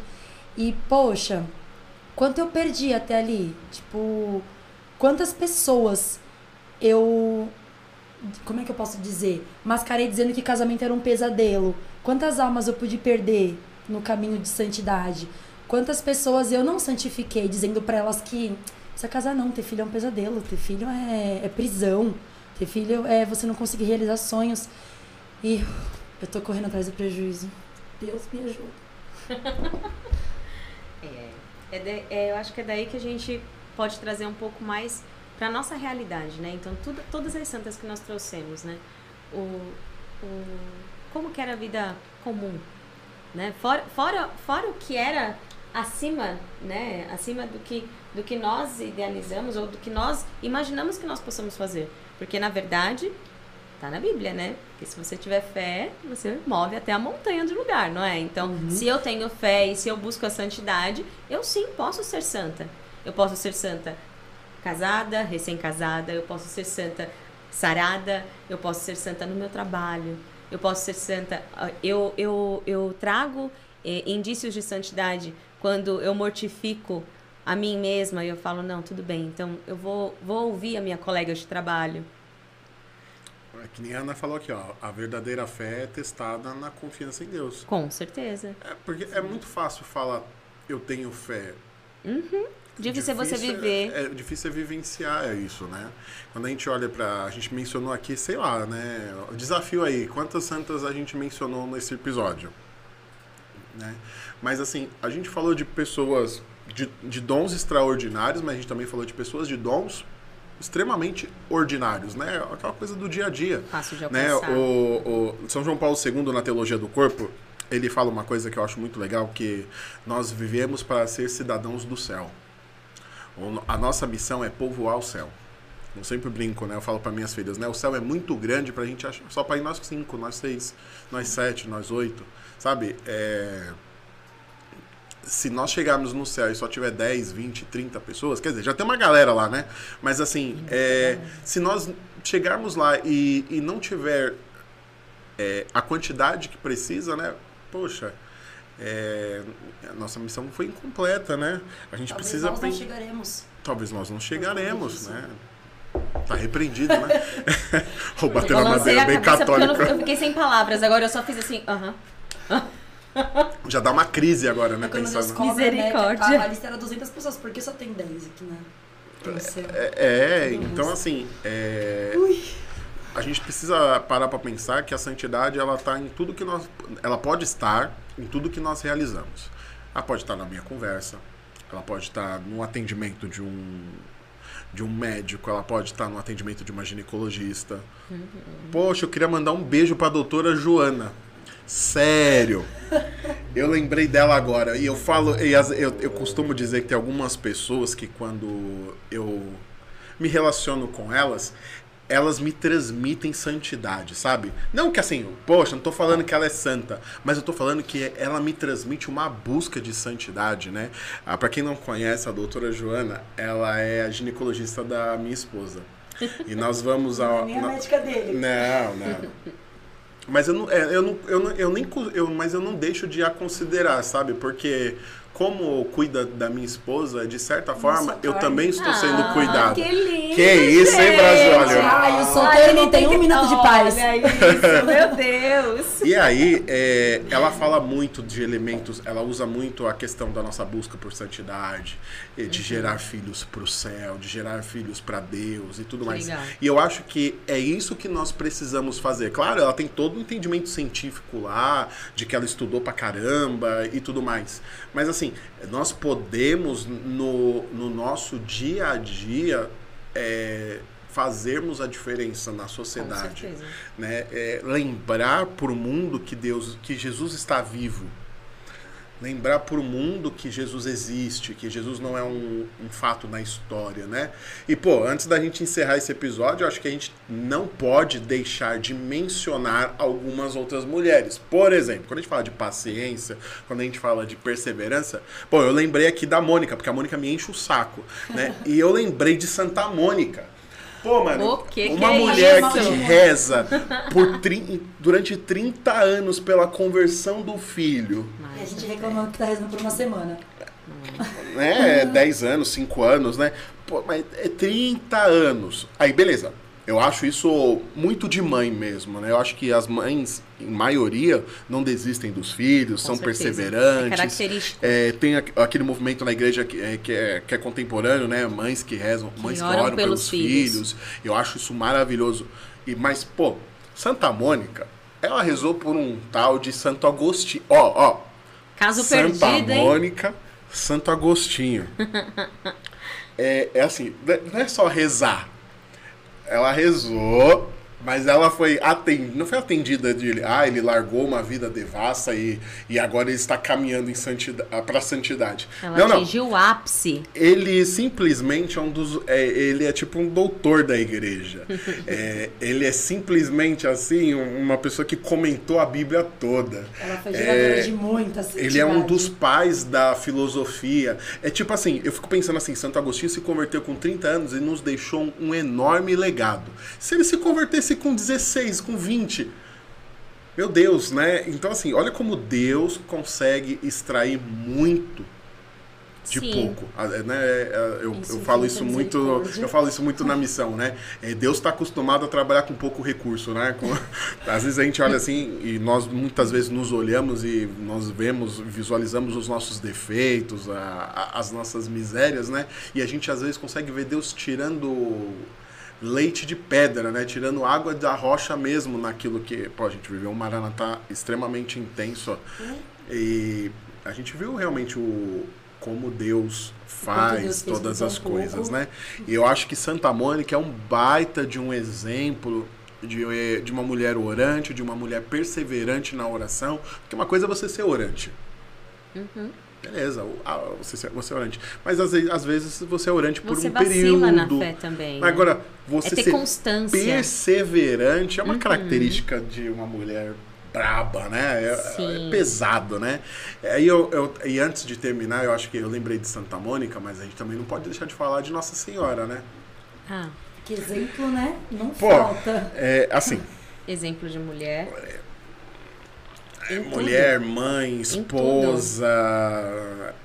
E, poxa, quanto eu perdi até ali? Tipo, quantas pessoas eu. Como é que eu posso dizer? Mascarei dizendo que casamento era um pesadelo. Quantas almas eu pude perder no caminho de santidade? Quantas pessoas eu não santifiquei, dizendo para elas que precisa casar não, ter filho é um pesadelo, ter filho é, é prisão, ter filho é você não conseguir realizar sonhos. E eu tô correndo atrás do prejuízo. Deus me ajuda. <laughs> É, é, de- é, eu acho que é daí que a gente pode trazer um pouco mais para nossa realidade, né? Então, tudo, todas as santas que nós trouxemos, né? O, o, como que era a vida comum, né? Fora, fora, fora o que era acima, né? Acima do que, do que nós idealizamos ou do que nós imaginamos que nós possamos fazer. Porque, na verdade, tá na Bíblia, né? Porque se você tiver fé, você move até a montanha do lugar, não é? Então, se eu tenho fé e se eu busco a santidade, eu sim posso ser santa. Eu posso ser santa casada, recém-casada, eu posso ser santa sarada, eu posso ser santa no meu trabalho, eu posso ser santa. ah, Eu, eu, eu trago eh, indícios de santidade quando eu mortifico a mim mesma e eu falo, não, tudo bem, então eu vou, vou ouvir a minha colega de trabalho. É que nem a Ana falou aqui, ó. A verdadeira fé é testada na confiança em Deus. Com certeza. É porque é muito fácil falar eu tenho fé. Difícil é você viver. É, é difícil é vivenciar isso, né? Quando a gente olha pra. A gente mencionou aqui, sei lá, né? O desafio aí, quantas santas a gente mencionou nesse episódio? Né? Mas assim, a gente falou de pessoas de, de dons extraordinários, mas a gente também falou de pessoas de dons extremamente ordinários, né? Aquela coisa do dia a dia Fácil de né? alcançar. O, o São João Paulo II, na Teologia do Corpo, ele fala uma coisa que eu acho muito legal, que nós vivemos para ser cidadãos do céu. A nossa missão é povoar o céu. Eu sempre brinco, né? Eu falo para minhas filhas, né? O céu é muito grande pra gente achar, só para ir nós cinco, nós seis, nós sete, nós oito, sabe? É... Se nós chegarmos no céu e só tiver 10, 20, 30 pessoas, quer dizer, já tem uma galera lá, né? Mas assim, é... se nós chegarmos lá e, e não tiver é, a quantidade que precisa, né? Poxa, é, a nossa missão foi incompleta, né? A gente Talvez precisa nós não chegaremos. Talvez nós não chegaremos, né? Tá repreendido, né? <laughs> Ou bater na madeira bem porque eu, não- eu fiquei sem palavras. Agora eu só fiz assim, aham. <laughs> <laughs> Já dá uma crise agora, né? É Pensando. cobra, né, Misericórdia. a, a lista era 200 pessoas, por que só tem 10 aqui, né? É, é, então assim, é, a gente precisa parar para pensar que a santidade ela tá em tudo que nós, ela pode estar em tudo que nós realizamos. Ela pode estar na minha conversa, ela pode estar no atendimento de um de um médico, ela pode estar no atendimento de uma ginecologista. Poxa, eu queria mandar um beijo para a doutora Joana. Sério. Eu lembrei dela agora. E eu falo, e eu, eu costumo dizer que tem algumas pessoas que quando eu me relaciono com elas, elas me transmitem santidade, sabe? Não que assim, poxa, não tô falando que ela é santa, mas eu tô falando que ela me transmite uma busca de santidade, né? Ah, para quem não conhece, a doutora Joana, ela é a ginecologista da minha esposa. E nós vamos ao. Nem a na- médica dele. não, não. Mas eu não, é, eu não, eu não, eu nem, eu, mas eu não deixo de a considerar, sabe? Porque como cuida da minha esposa, de certa forma, eu também estou sendo Ah, cuidado. Que lindo, Que isso, hein, gente? Brasil? Olha. Ai, o solteiro não tem um que- minuto de paz. Olha isso, meu Deus. E aí, é, ela fala muito de elementos, ela usa muito a questão da nossa busca por santidade, e Uhum. de gerar filhos para o céu, de gerar filhos para Deus e tudo Que mais. legal. E eu acho que é isso que nós precisamos fazer. Claro, ela tem todo um entendimento científico lá, de que ela estudou pra caramba e tudo mais. Mas assim, nós podemos no, no nosso dia a dia é, fazermos a diferença na sociedade né? É, lembrar para o mundo que Deus, que Jesus está vivo. Lembrar para o mundo que Jesus existe, que Jesus não é um, um fato na história, né? E, pô, antes da gente encerrar esse episódio, eu acho que a gente não pode deixar de mencionar algumas outras mulheres. Por exemplo, quando a gente fala de paciência, quando a gente fala de perseverança, pô, eu lembrei aqui da Mônica, porque a Mônica me enche o saco, né? <laughs> E eu lembrei de Santa Mônica. Pô, mano, O que que uma é mulher isso? que reza por tri- durante 30 anos pela conversão do filho, E a gente reclamando que tá rezando por uma semana. né? 10 anos, 5 anos, né? Pô, mas é 30 anos. Aí, beleza. Eu acho isso muito de mãe mesmo, né? Eu acho que as mães, em maioria, não desistem dos filhos, Com são certeza. perseverantes. É característico. É, tem aqu- aquele movimento na igreja que é, que é, que é contemporâneo, né? Mães que rezam, mães que oram oram pelos, pelos filhos. filhos. Eu acho isso maravilhoso. E, mas, pô, Santa Mônica, ela rezou por um tal de Santo Agostinho. Ó, ó, Caso Santa perdido, hein? Mônica, Santo Agostinho. <laughs> é, é assim, não é só rezar. Ela rezou, mas ela foi atendida, não foi atendida de, ah, ele largou uma vida devassa e, e agora ele está caminhando santidade, para santidade. Ela não, não. atingiu o ápice. Ele simplesmente é um dos. É, ele é tipo um doutor da igreja. <laughs> É, ele é simplesmente assim, um- uma pessoa que comentou a Bíblia toda. Ela foi geradora É, de muita santidade. Ele é um dos pais da filosofia. É tipo assim, eu fico pensando assim, Santo Agostinho se converteu com 30 anos e nos deixou um, um enorme legado. Se ele se convertesse com 16, com 20, meu Deus, né? Então assim, olha como Deus consegue extrair muito de Sim. pouco, Ah, é, né? É, Eu, Isso eu falo isso muito, eu falo isso muito na missão, né? É, Deus está acostumado a trabalhar com pouco recurso, né? Com- <laughs> às vezes a gente olha assim e nós muitas vezes nos olhamos e nós vemos, visualizamos os nossos defeitos, a- a- as nossas misérias, né? E a gente às vezes consegue ver Deus tirando leite de pedra, né? Tirando água da rocha mesmo naquilo que, pô, a gente viveu um Maranatá extremamente intenso. ó. E a gente viu realmente o como Deus faz Deus todas as coisas, pouco. né? E eu acho que Santa Mônica é um baita de um exemplo de, eh, de uma mulher orante, de uma mulher perseverante na oração. Porque uma coisa é você ser orante. Uhum. Beleza, você, você é orante. Mas às, vezes- às vezes você é orante por Você um vacila período. na fé também. Né? Você é ter ser constância. perseverante é uma Uhum. característica de uma mulher braba, né? É, Sim. é pesado, né? Aí eu, eu- e antes de terminar, eu acho que eu lembrei de Santa Mônica, mas a gente também não pode deixar de falar de Nossa Senhora, né? Ah, Que exemplo, né? Não Pô, falta. é assim, <laughs> exemplo de mulher. Em tudo. mulher, mãe, esposa,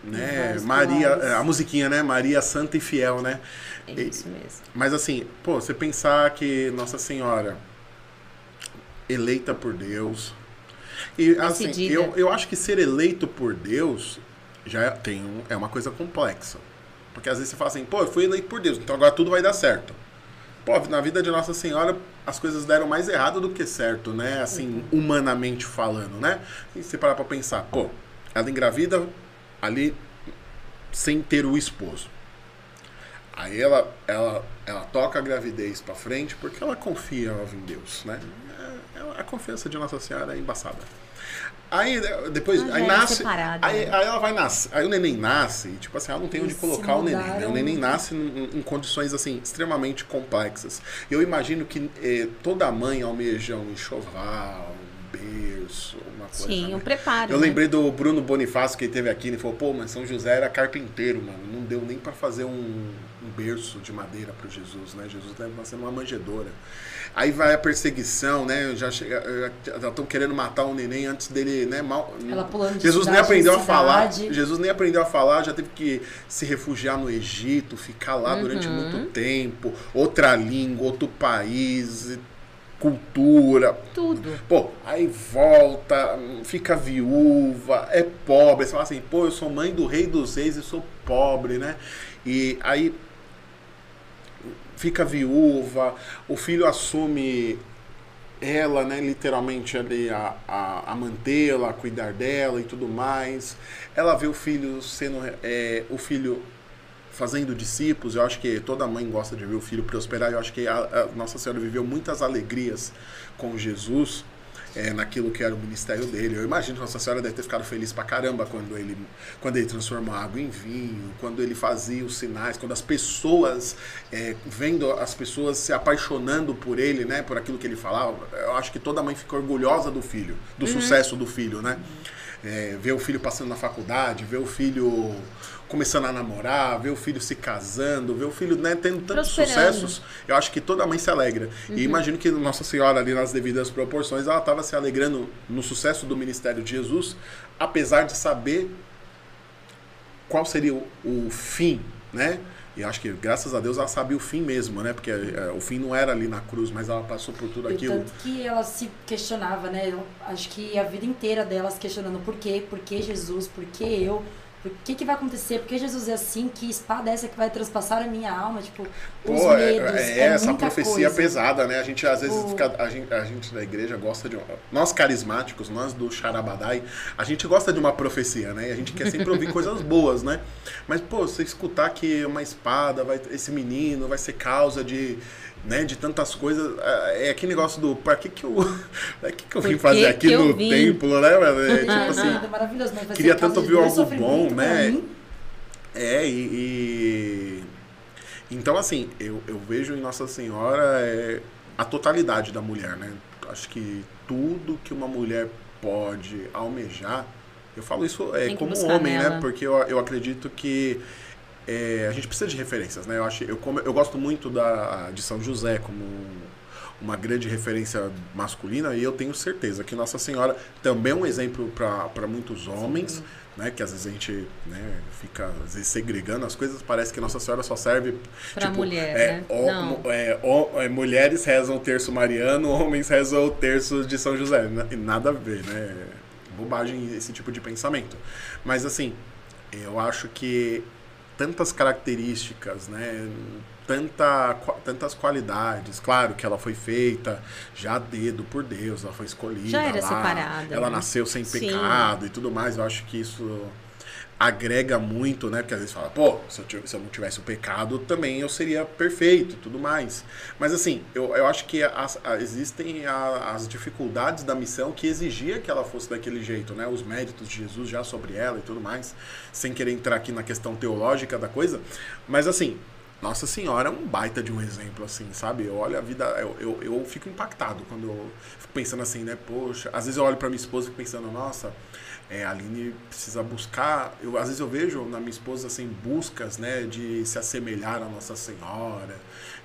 né? Maria, a musiquinha, né? Maria Santa e Fiel, né? É E- isso mesmo. Mas assim, pô, você pensar que Nossa Senhora eleita por Deus. E assim, Decidida. eu, eu acho que ser eleito por Deus já tem um, é uma coisa complexa. Porque às vezes você fala assim, pô, eu fui eleito por Deus, então agora tudo vai dar certo. Pô, na vida de Nossa Senhora as coisas deram mais errado do que certo, né? Assim, humanamente falando, né? E você parar pra pensar, pô, ela engravida ali sem ter o esposo. Aí ela, ela, ela toca a gravidez pra frente porque ela confia em Deus, né? É- é- a confiança de Nossa Senhora é embaçada. Aí depois, Ah, aí era nasce, aí, né? aí ela vai nascer, aí o neném nasce, e, tipo assim, ela não tem onde colocar o neném, né? O neném nasce em, em condições assim extremamente complexas. Eu imagino que eh, toda mãe almeja um enxoval, um berço, uma coisa. Sim, né? um preparo. Eu né? lembrei do Bruno Bonifácio que ele teve aqui, ele falou, pô, mas São José era carpinteiro, mano. Não deu nem pra fazer um berço de madeira para Jesus, né? Jesus deve nascer numa manjedoura. Aí vai a perseguição, né? Já estão querendo matar o neném antes dele, né? Mal, Ela pulando de Jesus nem aprendeu a falar. Jesus nem aprendeu a falar, já teve que se refugiar no Egito, ficar lá durante Uhum. muito tempo, outra língua, outro país, cultura. Tudo. Pô, aí volta, fica viúva, é pobre. Você fala assim, pô, eu sou mãe do rei dos reis e sou pobre, né? E aí fica viúva, o filho assume ela, né, literalmente ali a, a, a mantê-la, a cuidar dela e tudo mais. Ela vê o filho sendo é, o filho fazendo discípulos. Eu acho que toda mãe gosta de ver o filho prosperar. Eu acho que a, a Nossa Senhora viveu muitas alegrias com Jesus. É, naquilo que era o ministério dele. Eu imagino que Nossa Senhora deve ter ficado feliz pra caramba quando ele, quando ele transformou a água em vinho, quando ele fazia os sinais, quando as pessoas, é, vendo as pessoas se apaixonando por ele, né, por aquilo que ele falava. Eu acho que toda mãe fica orgulhosa do filho, do sucesso do filho, né? É, ver o filho passando na faculdade, ver o filho começando a namorar, ver o filho se casando, ver o filho né, tendo tantos sucessos, eu acho que toda mãe se alegra. Uhum. E imagino que Nossa Senhora, ali nas devidas proporções, ela estava se alegrando no sucesso do ministério de Jesus, apesar de saber qual seria o, o fim, né? E acho que, graças a Deus, ela sabia o fim mesmo, né? Porque é, o fim não era ali na cruz, mas ela passou por tudo E aquilo. tanto que ela se questionava, né? Eu acho que a vida inteira dela se questionando por quê? Por que Jesus? Por que eu? Por que, que vai acontecer? Por que Jesus é assim? Que espada é essa que vai transpassar a minha alma? Tipo, os Pô, é, medos. é É, essa muita profecia coisa. pesada, né? A gente às vezes O- fica. A gente, a gente da igreja gosta de. Nós carismáticos, nós do Charabadai, a gente gosta de uma profecia, né? E a gente quer sempre ouvir <laughs> coisas boas, né? Mas, pô, você escutar que uma espada, vai, esse menino vai ser causa de. Né, de tantas coisas. É aquele negócio do. Pra que que eu. Pra <laughs> que que eu vim fazer aqui no vim? templo, né, mano? É, tipo É, assim. é maravilhoso, mas vai queria tanto ouvir algo bom, né? É, e, e- Então, assim, eu, eu vejo em Nossa Senhora é, a totalidade da mulher, né? Acho que tudo que uma mulher pode almejar, eu falo isso é, como homem, né? nela. Porque eu, eu acredito que é, a gente precisa de referências, né? Eu, acho, eu, como, eu gosto muito da, de São José como uma grande referência masculina e eu tenho certeza que Nossa Senhora também é um exemplo para muitos homens, né? Que às vezes a gente né, fica às vezes, segregando as coisas, parece que Nossa Senhora só serve Pra mulher, é, né? mo- é, ó- é, mulheres rezam o terço mariano, homens rezam o terço de São José. Na- E nada a ver, né? Bobagem esse tipo de pensamento. Mas assim, eu acho que tantas características, né? Tanta, tantas qualidades. Claro que ela foi feita já dedo por Deus, ela foi escolhida. Já era lá, separada, Ela né? nasceu sem Sim. pecado e tudo mais. Eu acho que isso agrega muito, né? Porque às vezes fala, pô, se eu, se eu não tivesse o pecado, também eu seria perfeito tudo mais. Mas assim, eu, eu acho que as- a- existem a- as dificuldades da missão que exigia que ela fosse daquele jeito, né? Os méritos de Jesus já sobre ela e tudo mais, sem querer entrar aqui na questão teológica da coisa. Mas assim, Nossa Senhora é um baita de um exemplo, assim, sabe? Eu olho a vida, eu, eu, eu fico impactado quando eu fico pensando assim, né? Poxa, às vezes eu olho pra minha esposa e fico pensando, nossa, é, a Aline precisa buscar. Eu, às vezes eu vejo na minha esposa assim, buscas, né? De se assemelhar a Nossa Senhora,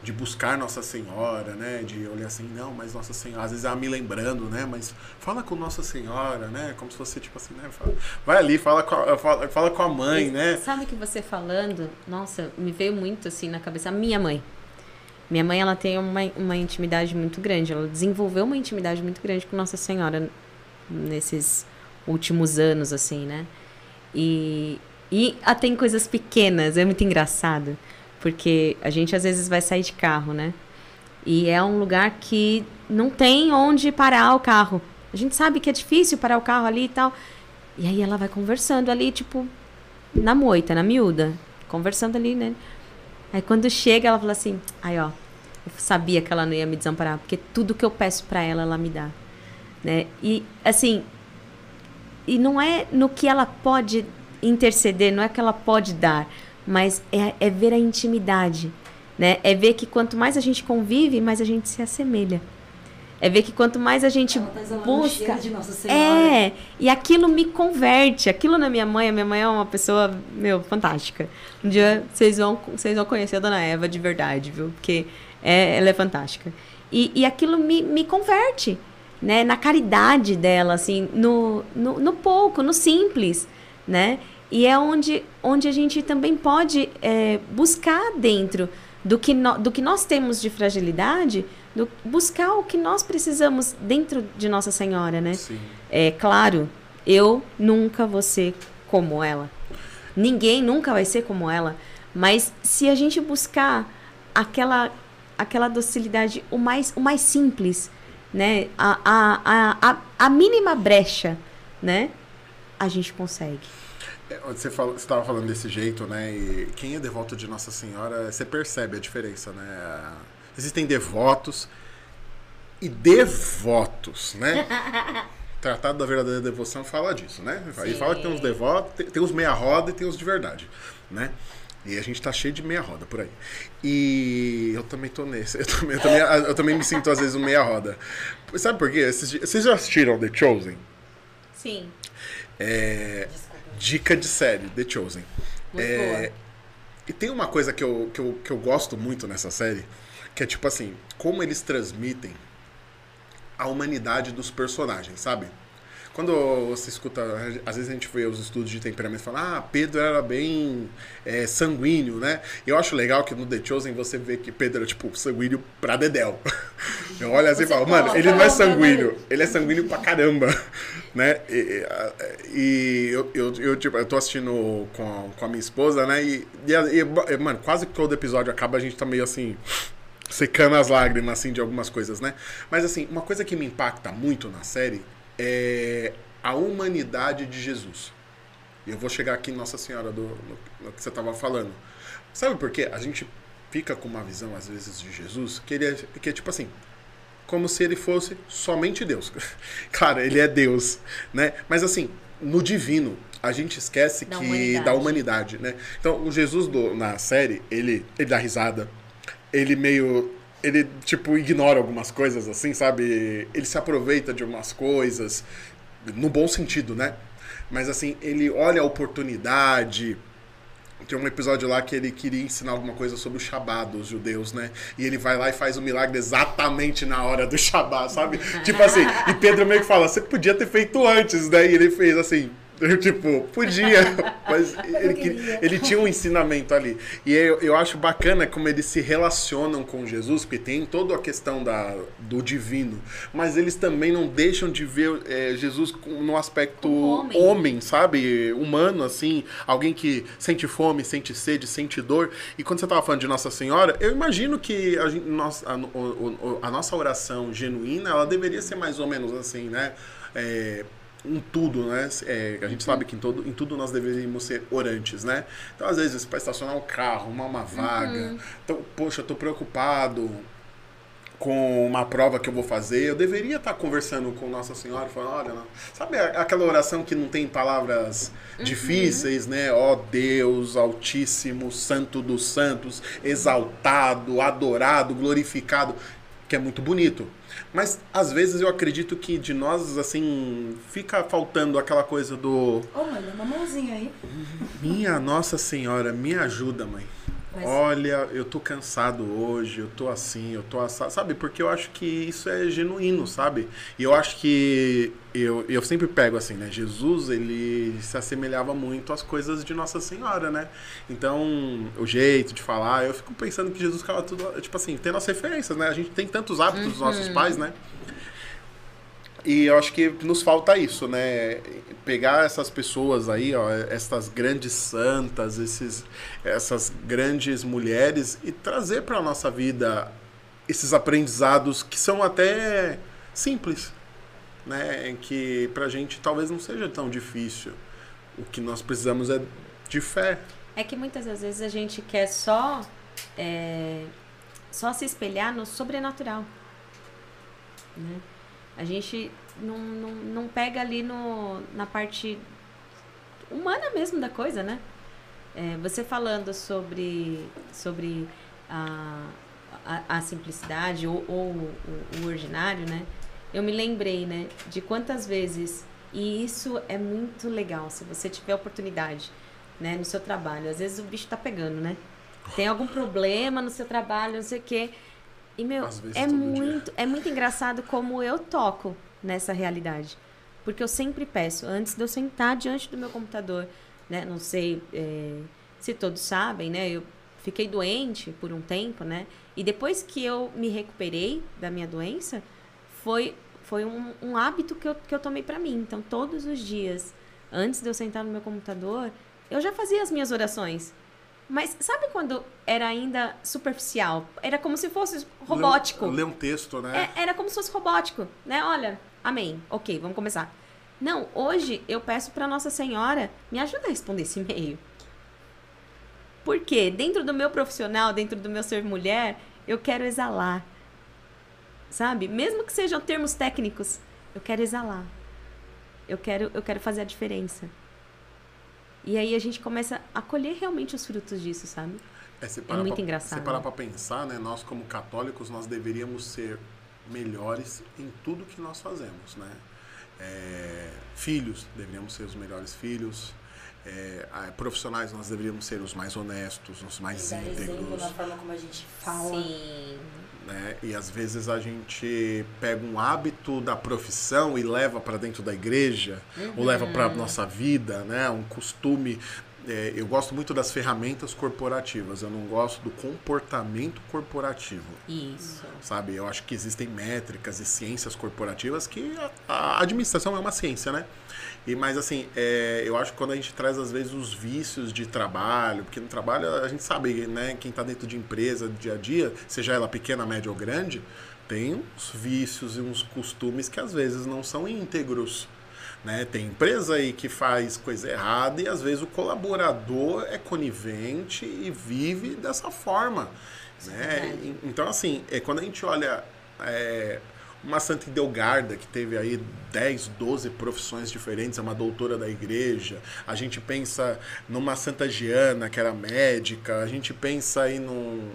de buscar Nossa Senhora, né? De olhar assim, não, mas Nossa Senhora, às vezes ela me lembrando, né? Mas fala com Nossa Senhora, né? Como se fosse tipo assim, né? Fala- vai ali, fala com a, fala, fala com a mãe, né? Sabe que você falando, nossa, me veio muito assim na cabeça a minha mãe. Minha mãe, ela tem uma, uma intimidade muito grande, ela desenvolveu uma intimidade muito grande com Nossa Senhora nesses últimos anos, assim, né? E, e tem coisas pequenas, é muito engraçado, porque a gente às vezes vai sair de carro, né? E é um lugar que não tem onde parar o carro. A gente sabe que é difícil parar o carro ali e tal. E aí ela vai conversando ali, tipo, na moita, na miúda, conversando ali, né? Aí quando chega, ela fala assim: aí ó, eu sabia que ela não ia me desamparar, porque tudo que eu peço pra ela, ela me dá. Né? E assim, e não é no que ela pode interceder, não é que ela pode dar, mas é, é ver a intimidade, né? É ver que quanto mais a gente convive, mais a gente se assemelha. É ver que quanto mais a gente tá busca. É, e aquilo me converte. Aquilo na minha mãe, a minha mãe é uma pessoa, meu, fantástica. Um dia vocês vão, vocês vão conhecer a dona Eva de verdade, viu? Porque é, ela é fantástica. E, e aquilo me, me converte, né? Na caridade dela, assim, no, no, no pouco, no simples, né? E é onde, onde a gente também pode é, buscar dentro do que, no, do que nós temos de fragilidade, do, buscar o que nós precisamos dentro de Nossa Senhora, né? Sim. É claro, eu nunca vou ser como ela. Ninguém nunca vai ser como ela. Mas se a gente buscar aquela, aquela docilidade, o mais, o mais simples, né? A, a, a, a, mínima brecha, né? A gente consegue. É, Você estava falando desse jeito, né? E quem é devoto de Nossa Senhora, você percebe a diferença, né? Existem devotos e devotos, né? <laughs> Tratado da Verdadeira Devoção fala disso, né? Aí Sim. fala que tem os devotos, tem, tem os meia-roda e tem os de verdade, né? E a gente tá cheio de meia-roda por aí. E eu também tô nesse. Eu também, eu também, eu também me sinto, às vezes, um meia-roda. Sabe por quê? Vocês já assistiram The Chosen? Sim. É, dica de série, The Chosen. Muito É, boa. E tem uma coisa que eu, que, eu, que eu gosto muito nessa série, que é tipo assim, como eles transmitem a humanidade dos personagens, sabe? Quando você escuta, às vezes a gente vê os estudos de temperamento e fala, ah, Pedro era bem é, sanguíneo, né? Eu acho legal que no The Chosen você vê que Pedro é tipo sanguíneo pra Dedel. <laughs> Eu olho assim e falo, mano, ele não é sanguíneo, ele é sanguíneo pra caramba, <laughs> né? E, e eu, eu, eu, tipo, eu tô assistindo com, com a minha esposa, né? E, e, e, mano, quase todo episódio acaba, a gente tá meio assim secando as lágrimas, assim, de algumas coisas, né? Mas, assim, uma coisa que me impacta muito na série é a humanidade de Jesus. E eu vou chegar aqui em Nossa Senhora do no, no que você estava falando. Sabe por quê? A gente fica com uma visão, às vezes, de Jesus que ele é, que é tipo assim, como se ele fosse somente Deus. <laughs> claro, ele é Deus, né? Mas assim, no divino, a gente esquece da que humanidade. da humanidade, né? Então, o Jesus do, na série, ele, ele dá risada, ele meio ele, tipo, ignora algumas coisas, assim, sabe? Ele se aproveita de algumas coisas, no bom sentido, né? Mas, assim, ele olha a oportunidade. Tem um episódio lá que ele queria ensinar alguma coisa sobre o Shabá dos judeus, né? E ele vai lá e faz o milagre exatamente na hora do Shabá, sabe? tipo assim, e Pedro meio que fala, você podia ter feito antes, né? E ele fez assim, eu, tipo, podia, <laughs> mas ele, ele tinha um ensinamento ali. E eu, eu acho bacana como eles se relacionam com Jesus, porque tem toda a questão da, do divino, mas eles também não deixam de ver é, Jesus no aspecto homem. homem. sabe? Humano, assim, alguém que sente fome, sente sede, sente dor. E quando você estava falando de Nossa Senhora, eu imagino que a, a, a, a nossa oração genuína, ela deveria ser mais ou menos assim, né? É, um tudo, né? É, a gente sabe que em, todo, em tudo nós deveríamos ser orantes, né? Então, às vezes, para estacionar o um carro, uma, uma vaga. Uhum. Então, poxa, eu tô preocupado com uma prova que eu vou fazer, eu deveria estar tá conversando com Nossa Senhora, falando, olha, sabe aquela oração que não tem palavras uhum. difíceis, né? Ó oh, Deus Altíssimo, Santo dos Santos, exaltado, adorado, glorificado, que é muito bonito. Mas às vezes eu acredito que de nós, assim, fica faltando aquela coisa do. Ô, mãe, uma mãozinha aí. Minha Nossa Senhora, me ajuda, mãe. Mas... Olha, eu tô cansado hoje, eu tô assim, eu tô assado, sabe? Porque eu acho que isso é genuíno, sabe? E eu acho que eu, eu sempre pego assim, né? Jesus, ele se assemelhava muito às coisas de Nossa Senhora, né? Então, o jeito de falar, eu fico pensando que Jesus ficava tudo, tipo assim, tendo as referências, né? A gente tem tantos hábitos uhum. dos nossos pais, né? E eu acho que nos falta isso, né? Pegar essas pessoas aí, ó, essas grandes santas, esses, essas grandes mulheres e trazer para nossa vida esses aprendizados que são até simples, né? Que para a gente talvez não seja tão difícil. O que nós precisamos é de fé. É que muitas das vezes a gente quer só é, só se espelhar no sobrenatural, né? A gente não, não, não pega ali no, na parte humana mesmo da coisa, né? É, você falando sobre, sobre a, a, a simplicidade ou, ou o, o, ordinário, né? Eu me lembrei, né, de quantas vezes, e isso é muito legal, se você tiver oportunidade, né, no seu trabalho. Às vezes o bicho tá pegando, né? Tem algum problema no seu trabalho, não sei o quê. E, meu, é muito, é muito engraçado como eu toco nessa realidade. Porque eu sempre peço, antes de eu sentar diante do meu computador, né? Não sei é, se todos sabem, né? Eu fiquei doente por um tempo, né? E depois que eu me recuperei da minha doença, foi, foi um, um hábito que eu, que eu tomei para mim. Então, todos os dias, antes de eu sentar no meu computador, eu já fazia as minhas orações. Mas sabe quando era ainda superficial? Era como se fosse robótico. Ler um texto, né? É, era como se fosse robótico, né? Olha, amém. Ok, vamos começar. Não, hoje eu peço para Nossa Senhora me ajudar a responder esse e-mail. Porque dentro do meu profissional, dentro do meu ser mulher, eu quero exalar. Sabe? Mesmo que sejam termos técnicos, eu quero exalar. Eu quero, eu quero fazer a diferença. E aí a gente começa a colher realmente os frutos disso, sabe? É, é muito pra, engraçado. Se parar para pensar, né? Nós como católicos, nós deveríamos ser melhores em tudo que nós fazemos, né? É, filhos, deveríamos ser os melhores filhos. é, profissionais nós deveríamos ser os mais honestos, os mais íntegros. na forma como a gente fala. Sim. Né? E às vezes a gente pega um hábito da profissão e leva para dentro da igreja, ou leva para a nossa vida, né? um costume. É, eu gosto muito das ferramentas corporativas, eu não gosto do comportamento corporativo. Isso. Sabe, eu acho que existem métricas e ciências corporativas que a, a administração é uma ciência, né? E, mas assim, é, eu acho que quando a gente traz às vezes os vícios de trabalho, porque no trabalho a gente sabe, né, quem está dentro de empresa, dia a dia, seja ela pequena, média ou grande, tem uns vícios e uns costumes que às vezes não são íntegros. Né? Tem empresa aí que faz coisa errada e às vezes o colaborador é conivente e vive dessa forma. Né? Então, assim, é, quando a gente olha é, uma Santa Idelgarda, que teve aí 10, 12 profissões diferentes, é uma doutora da igreja. A gente pensa numa Santa Giana, que era médica. A gente pensa aí num,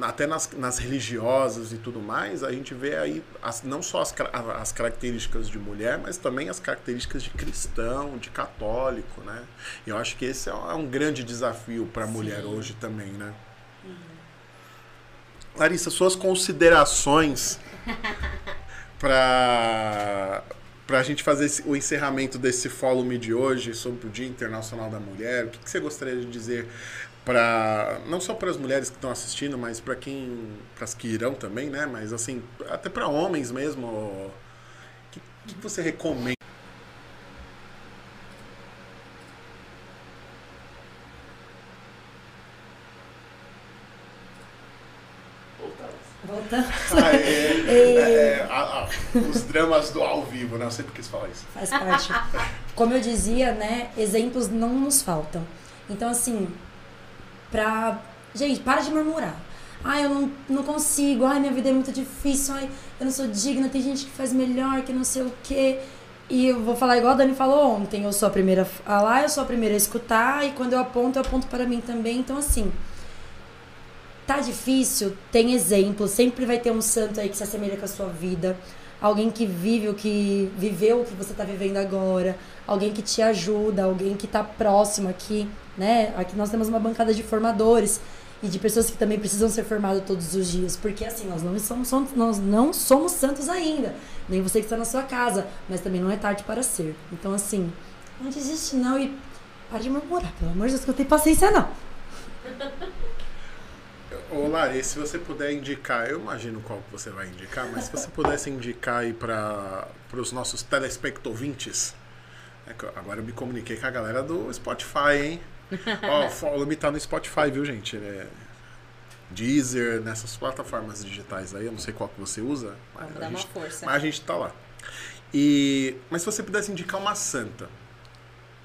até nas, nas, religiosas e tudo mais, a gente vê aí as, não só as, as características de mulher, mas também as características de cristão, de católico, né? Eu acho que esse é um grande desafio para a mulher hoje também, né? Larissa, suas considerações para para a gente fazer o encerramento desse fórum de hoje sobre o Dia Internacional da Mulher, o que, que você gostaria de dizer para não só para as mulheres que estão assistindo, mas para quem, para as que irão também, né? Mas assim, até para homens mesmo, o que, que você recomenda? Ah, é, é, <laughs> é, a, a, os dramas do ao vivo, né? Eu sempre quis falar isso. Faz parte. Como eu dizia, né? Exemplos não nos faltam. Então, assim, pra. Gente, para de murmurar. Ai, eu não, não consigo. Ai, minha vida é muito difícil. Ai, eu não sou digna. Tem gente que faz melhor, que não sei o quê. E eu vou falar igual a Dani falou ontem. Eu sou a primeira a falar, eu sou a primeira a escutar. E quando eu aponto, eu aponto para mim também. Então, assim, tá difícil, tem exemplo. Sempre vai ter um santo aí que se assemelha com a sua vida. Alguém que vive o que viveu o que você está vivendo agora. Alguém que te ajuda, alguém que está próximo aqui né? Aqui nós temos uma bancada de formadores e de pessoas que também precisam ser formadas todos os dias, porque assim, nós não somos, nós não somos santos ainda, nem você que está na sua casa, mas também não é tarde para ser. Então assim, não desiste não e para de murmurar, pelo amor de Deus, que eu tenho paciência não. <laughs> Ô Lari, se você puder indicar, eu imagino qual que você vai indicar, mas se você <laughs> pudesse indicar aí para os nossos telespectovintes, é agora eu me comuniquei com a galera do Spotify, hein? Ó, o <laughs> Follow Me tá no Spotify, viu, gente? É Deezer, nessas plataformas digitais aí, eu não sei qual que você usa. Mas Vamos dar gente, uma força. Mas a gente tá lá. E, mas se você pudesse indicar uma santa,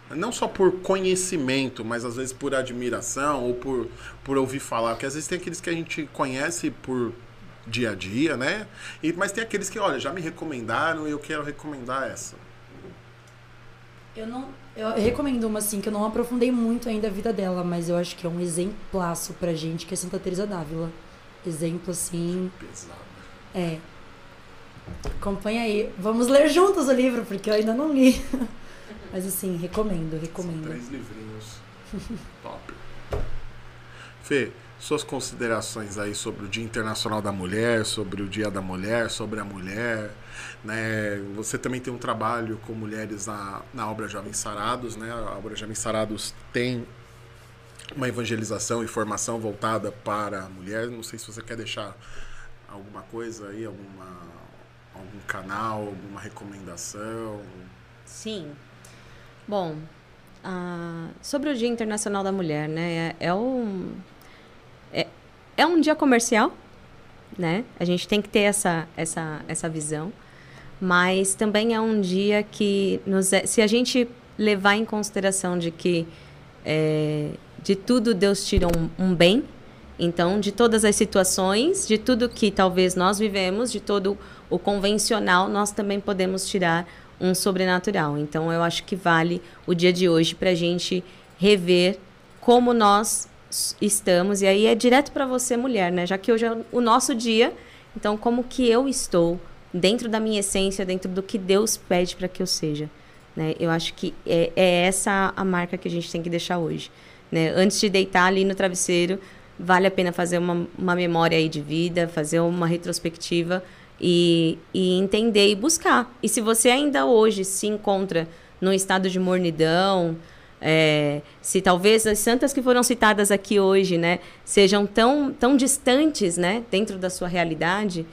não só por conhecimento, mas às vezes por admiração ou por, por ouvir falar, porque às vezes tem aqueles que a gente conhece por dia a dia, né? E, mas tem aqueles que, olha, já me recomendaram e eu quero recomendar essa. Eu não. Eu recomendo uma assim, que eu não aprofundei muito ainda a vida dela, mas eu acho que é um exemplaço pra gente, que é Santa Teresa d'Ávila. Exemplo assim. Pesado. É. Acompanha aí. Vamos ler juntos o livro, porque eu ainda não li. <laughs> Mas assim, recomendo, recomendo. São três livrinhos. <laughs> Top. Fê, suas considerações aí sobre o Dia Internacional da Mulher, sobre o Dia da Mulher, sobre a mulher. Né? Você também tem um trabalho com mulheres na, na obra Jovens Sarados. Né? A obra Jovens Sarados tem uma evangelização e formação voltada para a mulher. Não sei se você quer deixar alguma coisa aí, alguma, algum canal, alguma recomendação. Sim. Bom, sobre o Dia Internacional da Mulher, né? É, é um é, é um dia comercial, né? A gente tem que ter essa, essa, essa visão. Mas também é um dia que, nos, é, se a gente levar em consideração de que é, de tudo Deus tira um, um bem, então, de todas as situações, de tudo que talvez nós vivemos, de todo o convencional, nós também podemos tirar um sobrenatural. Então, eu acho que vale o dia de hoje para a gente rever como nós estamos, e aí é direto para você, mulher, né? Já que hoje é o nosso dia, então como que eu estou dentro da minha essência, dentro do que Deus pede para que eu seja. Né? Eu acho que é, é essa a marca que a gente tem que deixar hoje. Né? Antes de deitar ali no travesseiro, vale a pena fazer uma, uma memória aí de vida, fazer uma retrospectiva e, e entender e buscar. E se você ainda hoje se encontra num estado de mornidão, é, se talvez as santas que foram citadas aqui hoje, né, sejam tão, tão distantes, né, dentro da sua realidade,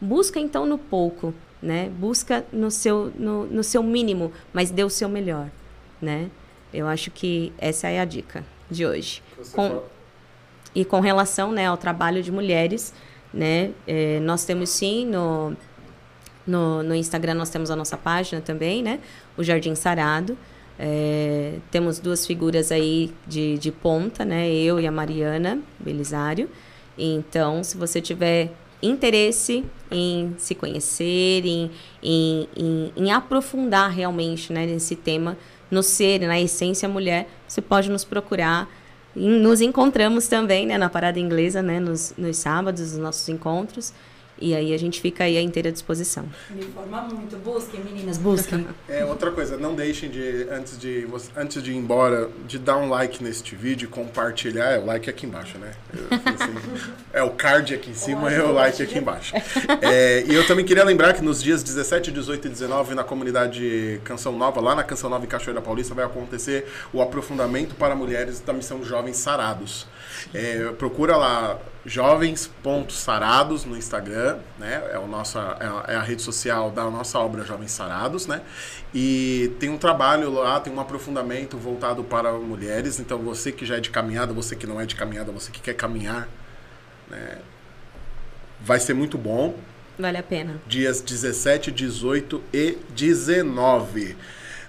busca então no pouco, né, busca no seu, no, no seu mínimo, mas dê o seu melhor, né. Eu acho que essa é a dica de hoje. Com, e com relação, né, ao trabalho de mulheres, né, é, nós temos sim no, no, no Instagram nós temos a nossa página também, né, o Jardim Sarado. É, temos duas figuras aí de, de ponta, né? Eu e a Mariana Belisário. Então, se você tiver interesse em se conhecer, em, em, em, em aprofundar realmente né, nesse tema, no ser, na essência mulher, você pode nos procurar. Nos encontramos também né, na Parada Inglesa, né, nos, nos sábados, nos nossos encontros. E aí a gente fica aí à inteira disposição. Me informa muito. Busquem, meninas, busquem. <laughs> É, outra coisa, não deixem de, antes de, antes de ir embora, de dar um like neste vídeo, compartilhar. É o like aqui embaixo, né? Assim, <laughs> é o card aqui em cima e é o like aqui embaixo. É, e eu também queria lembrar que nos dias 17, 18 e 19, na comunidade Canção Nova, lá na Canção Nova em Cachoeira Paulista, vai acontecer o aprofundamento para mulheres da missão Jovens Sarados. É, procura lá jovens.sarados no Instagram, né? É, o nosso, é, a rede social da nossa obra Jovens Sarados, né? E tem um trabalho lá, tem um aprofundamento voltado para mulheres. Então, você que já é de caminhada, você que não é de caminhada, você que quer caminhar, né? Vai ser muito bom. Vale a pena. Dias 17, 18 e 19.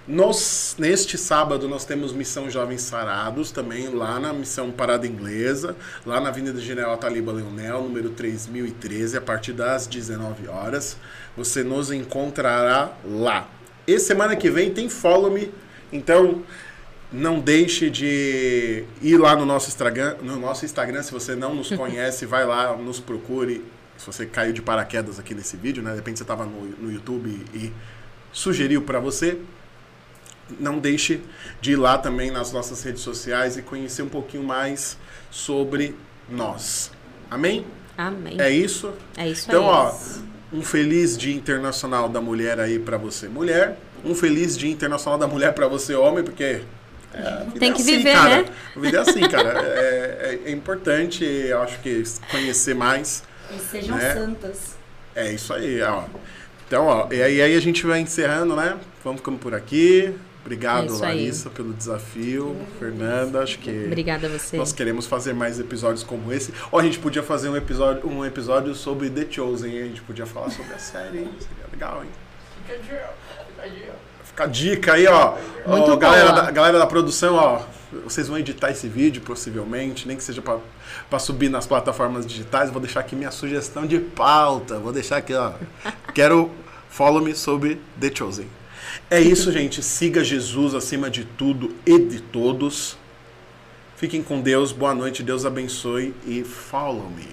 Neste sábado nós temos Missão Jovens Sarados, também lá na Missão Parada Inglesa, lá na Avenida General Taliba Leonel, número 3013, a partir das 19 horas. Você nos encontrará lá. E semana que vem tem Follow Me, então não deixe de ir lá no nosso Instagram, no nosso Instagram, se você não nos <laughs> conhece, vai lá, nos procure. Se você caiu de paraquedas aqui nesse vídeo, né? De repente você estava no, no YouTube e sugeriu para você, não deixe de ir lá também nas nossas redes sociais e conhecer um pouquinho mais sobre nós. Amém? Amém. É isso? É isso então, aí. ó, um feliz Dia Internacional da Mulher aí para você, mulher. Um feliz Dia Internacional da Mulher para você, homem, porque é, Tem é que assim, viver, cara. né? A vida é assim, cara. É, é, é importante, eu acho que conhecer mais. E sejam né? santas. É isso aí, ó. Então, ó, e aí, aí a gente vai encerrando, né? Vamos ficando por aqui. Obrigado, É isso aí. Larissa, pelo desafio. Fernanda, acho que Obrigada a você. nós queremos fazer mais episódios como esse. Ou a gente podia fazer um episódio, um episódio sobre The Chosen, hein? A gente podia falar sobre a série, hein? Seria legal, hein? Fica a dica aí, ó. Muito Ó, galera, da, galera da produção, ó. Vocês vão editar esse vídeo, possivelmente, nem que seja pra pra subir nas plataformas digitais. Vou deixar aqui minha sugestão de pauta. Vou deixar aqui, ó. Quero follow me sobre The Chosen. É isso, gente. Siga Jesus acima de tudo e de todos. Fiquem com Deus. Boa noite. Deus abençoe e follow me.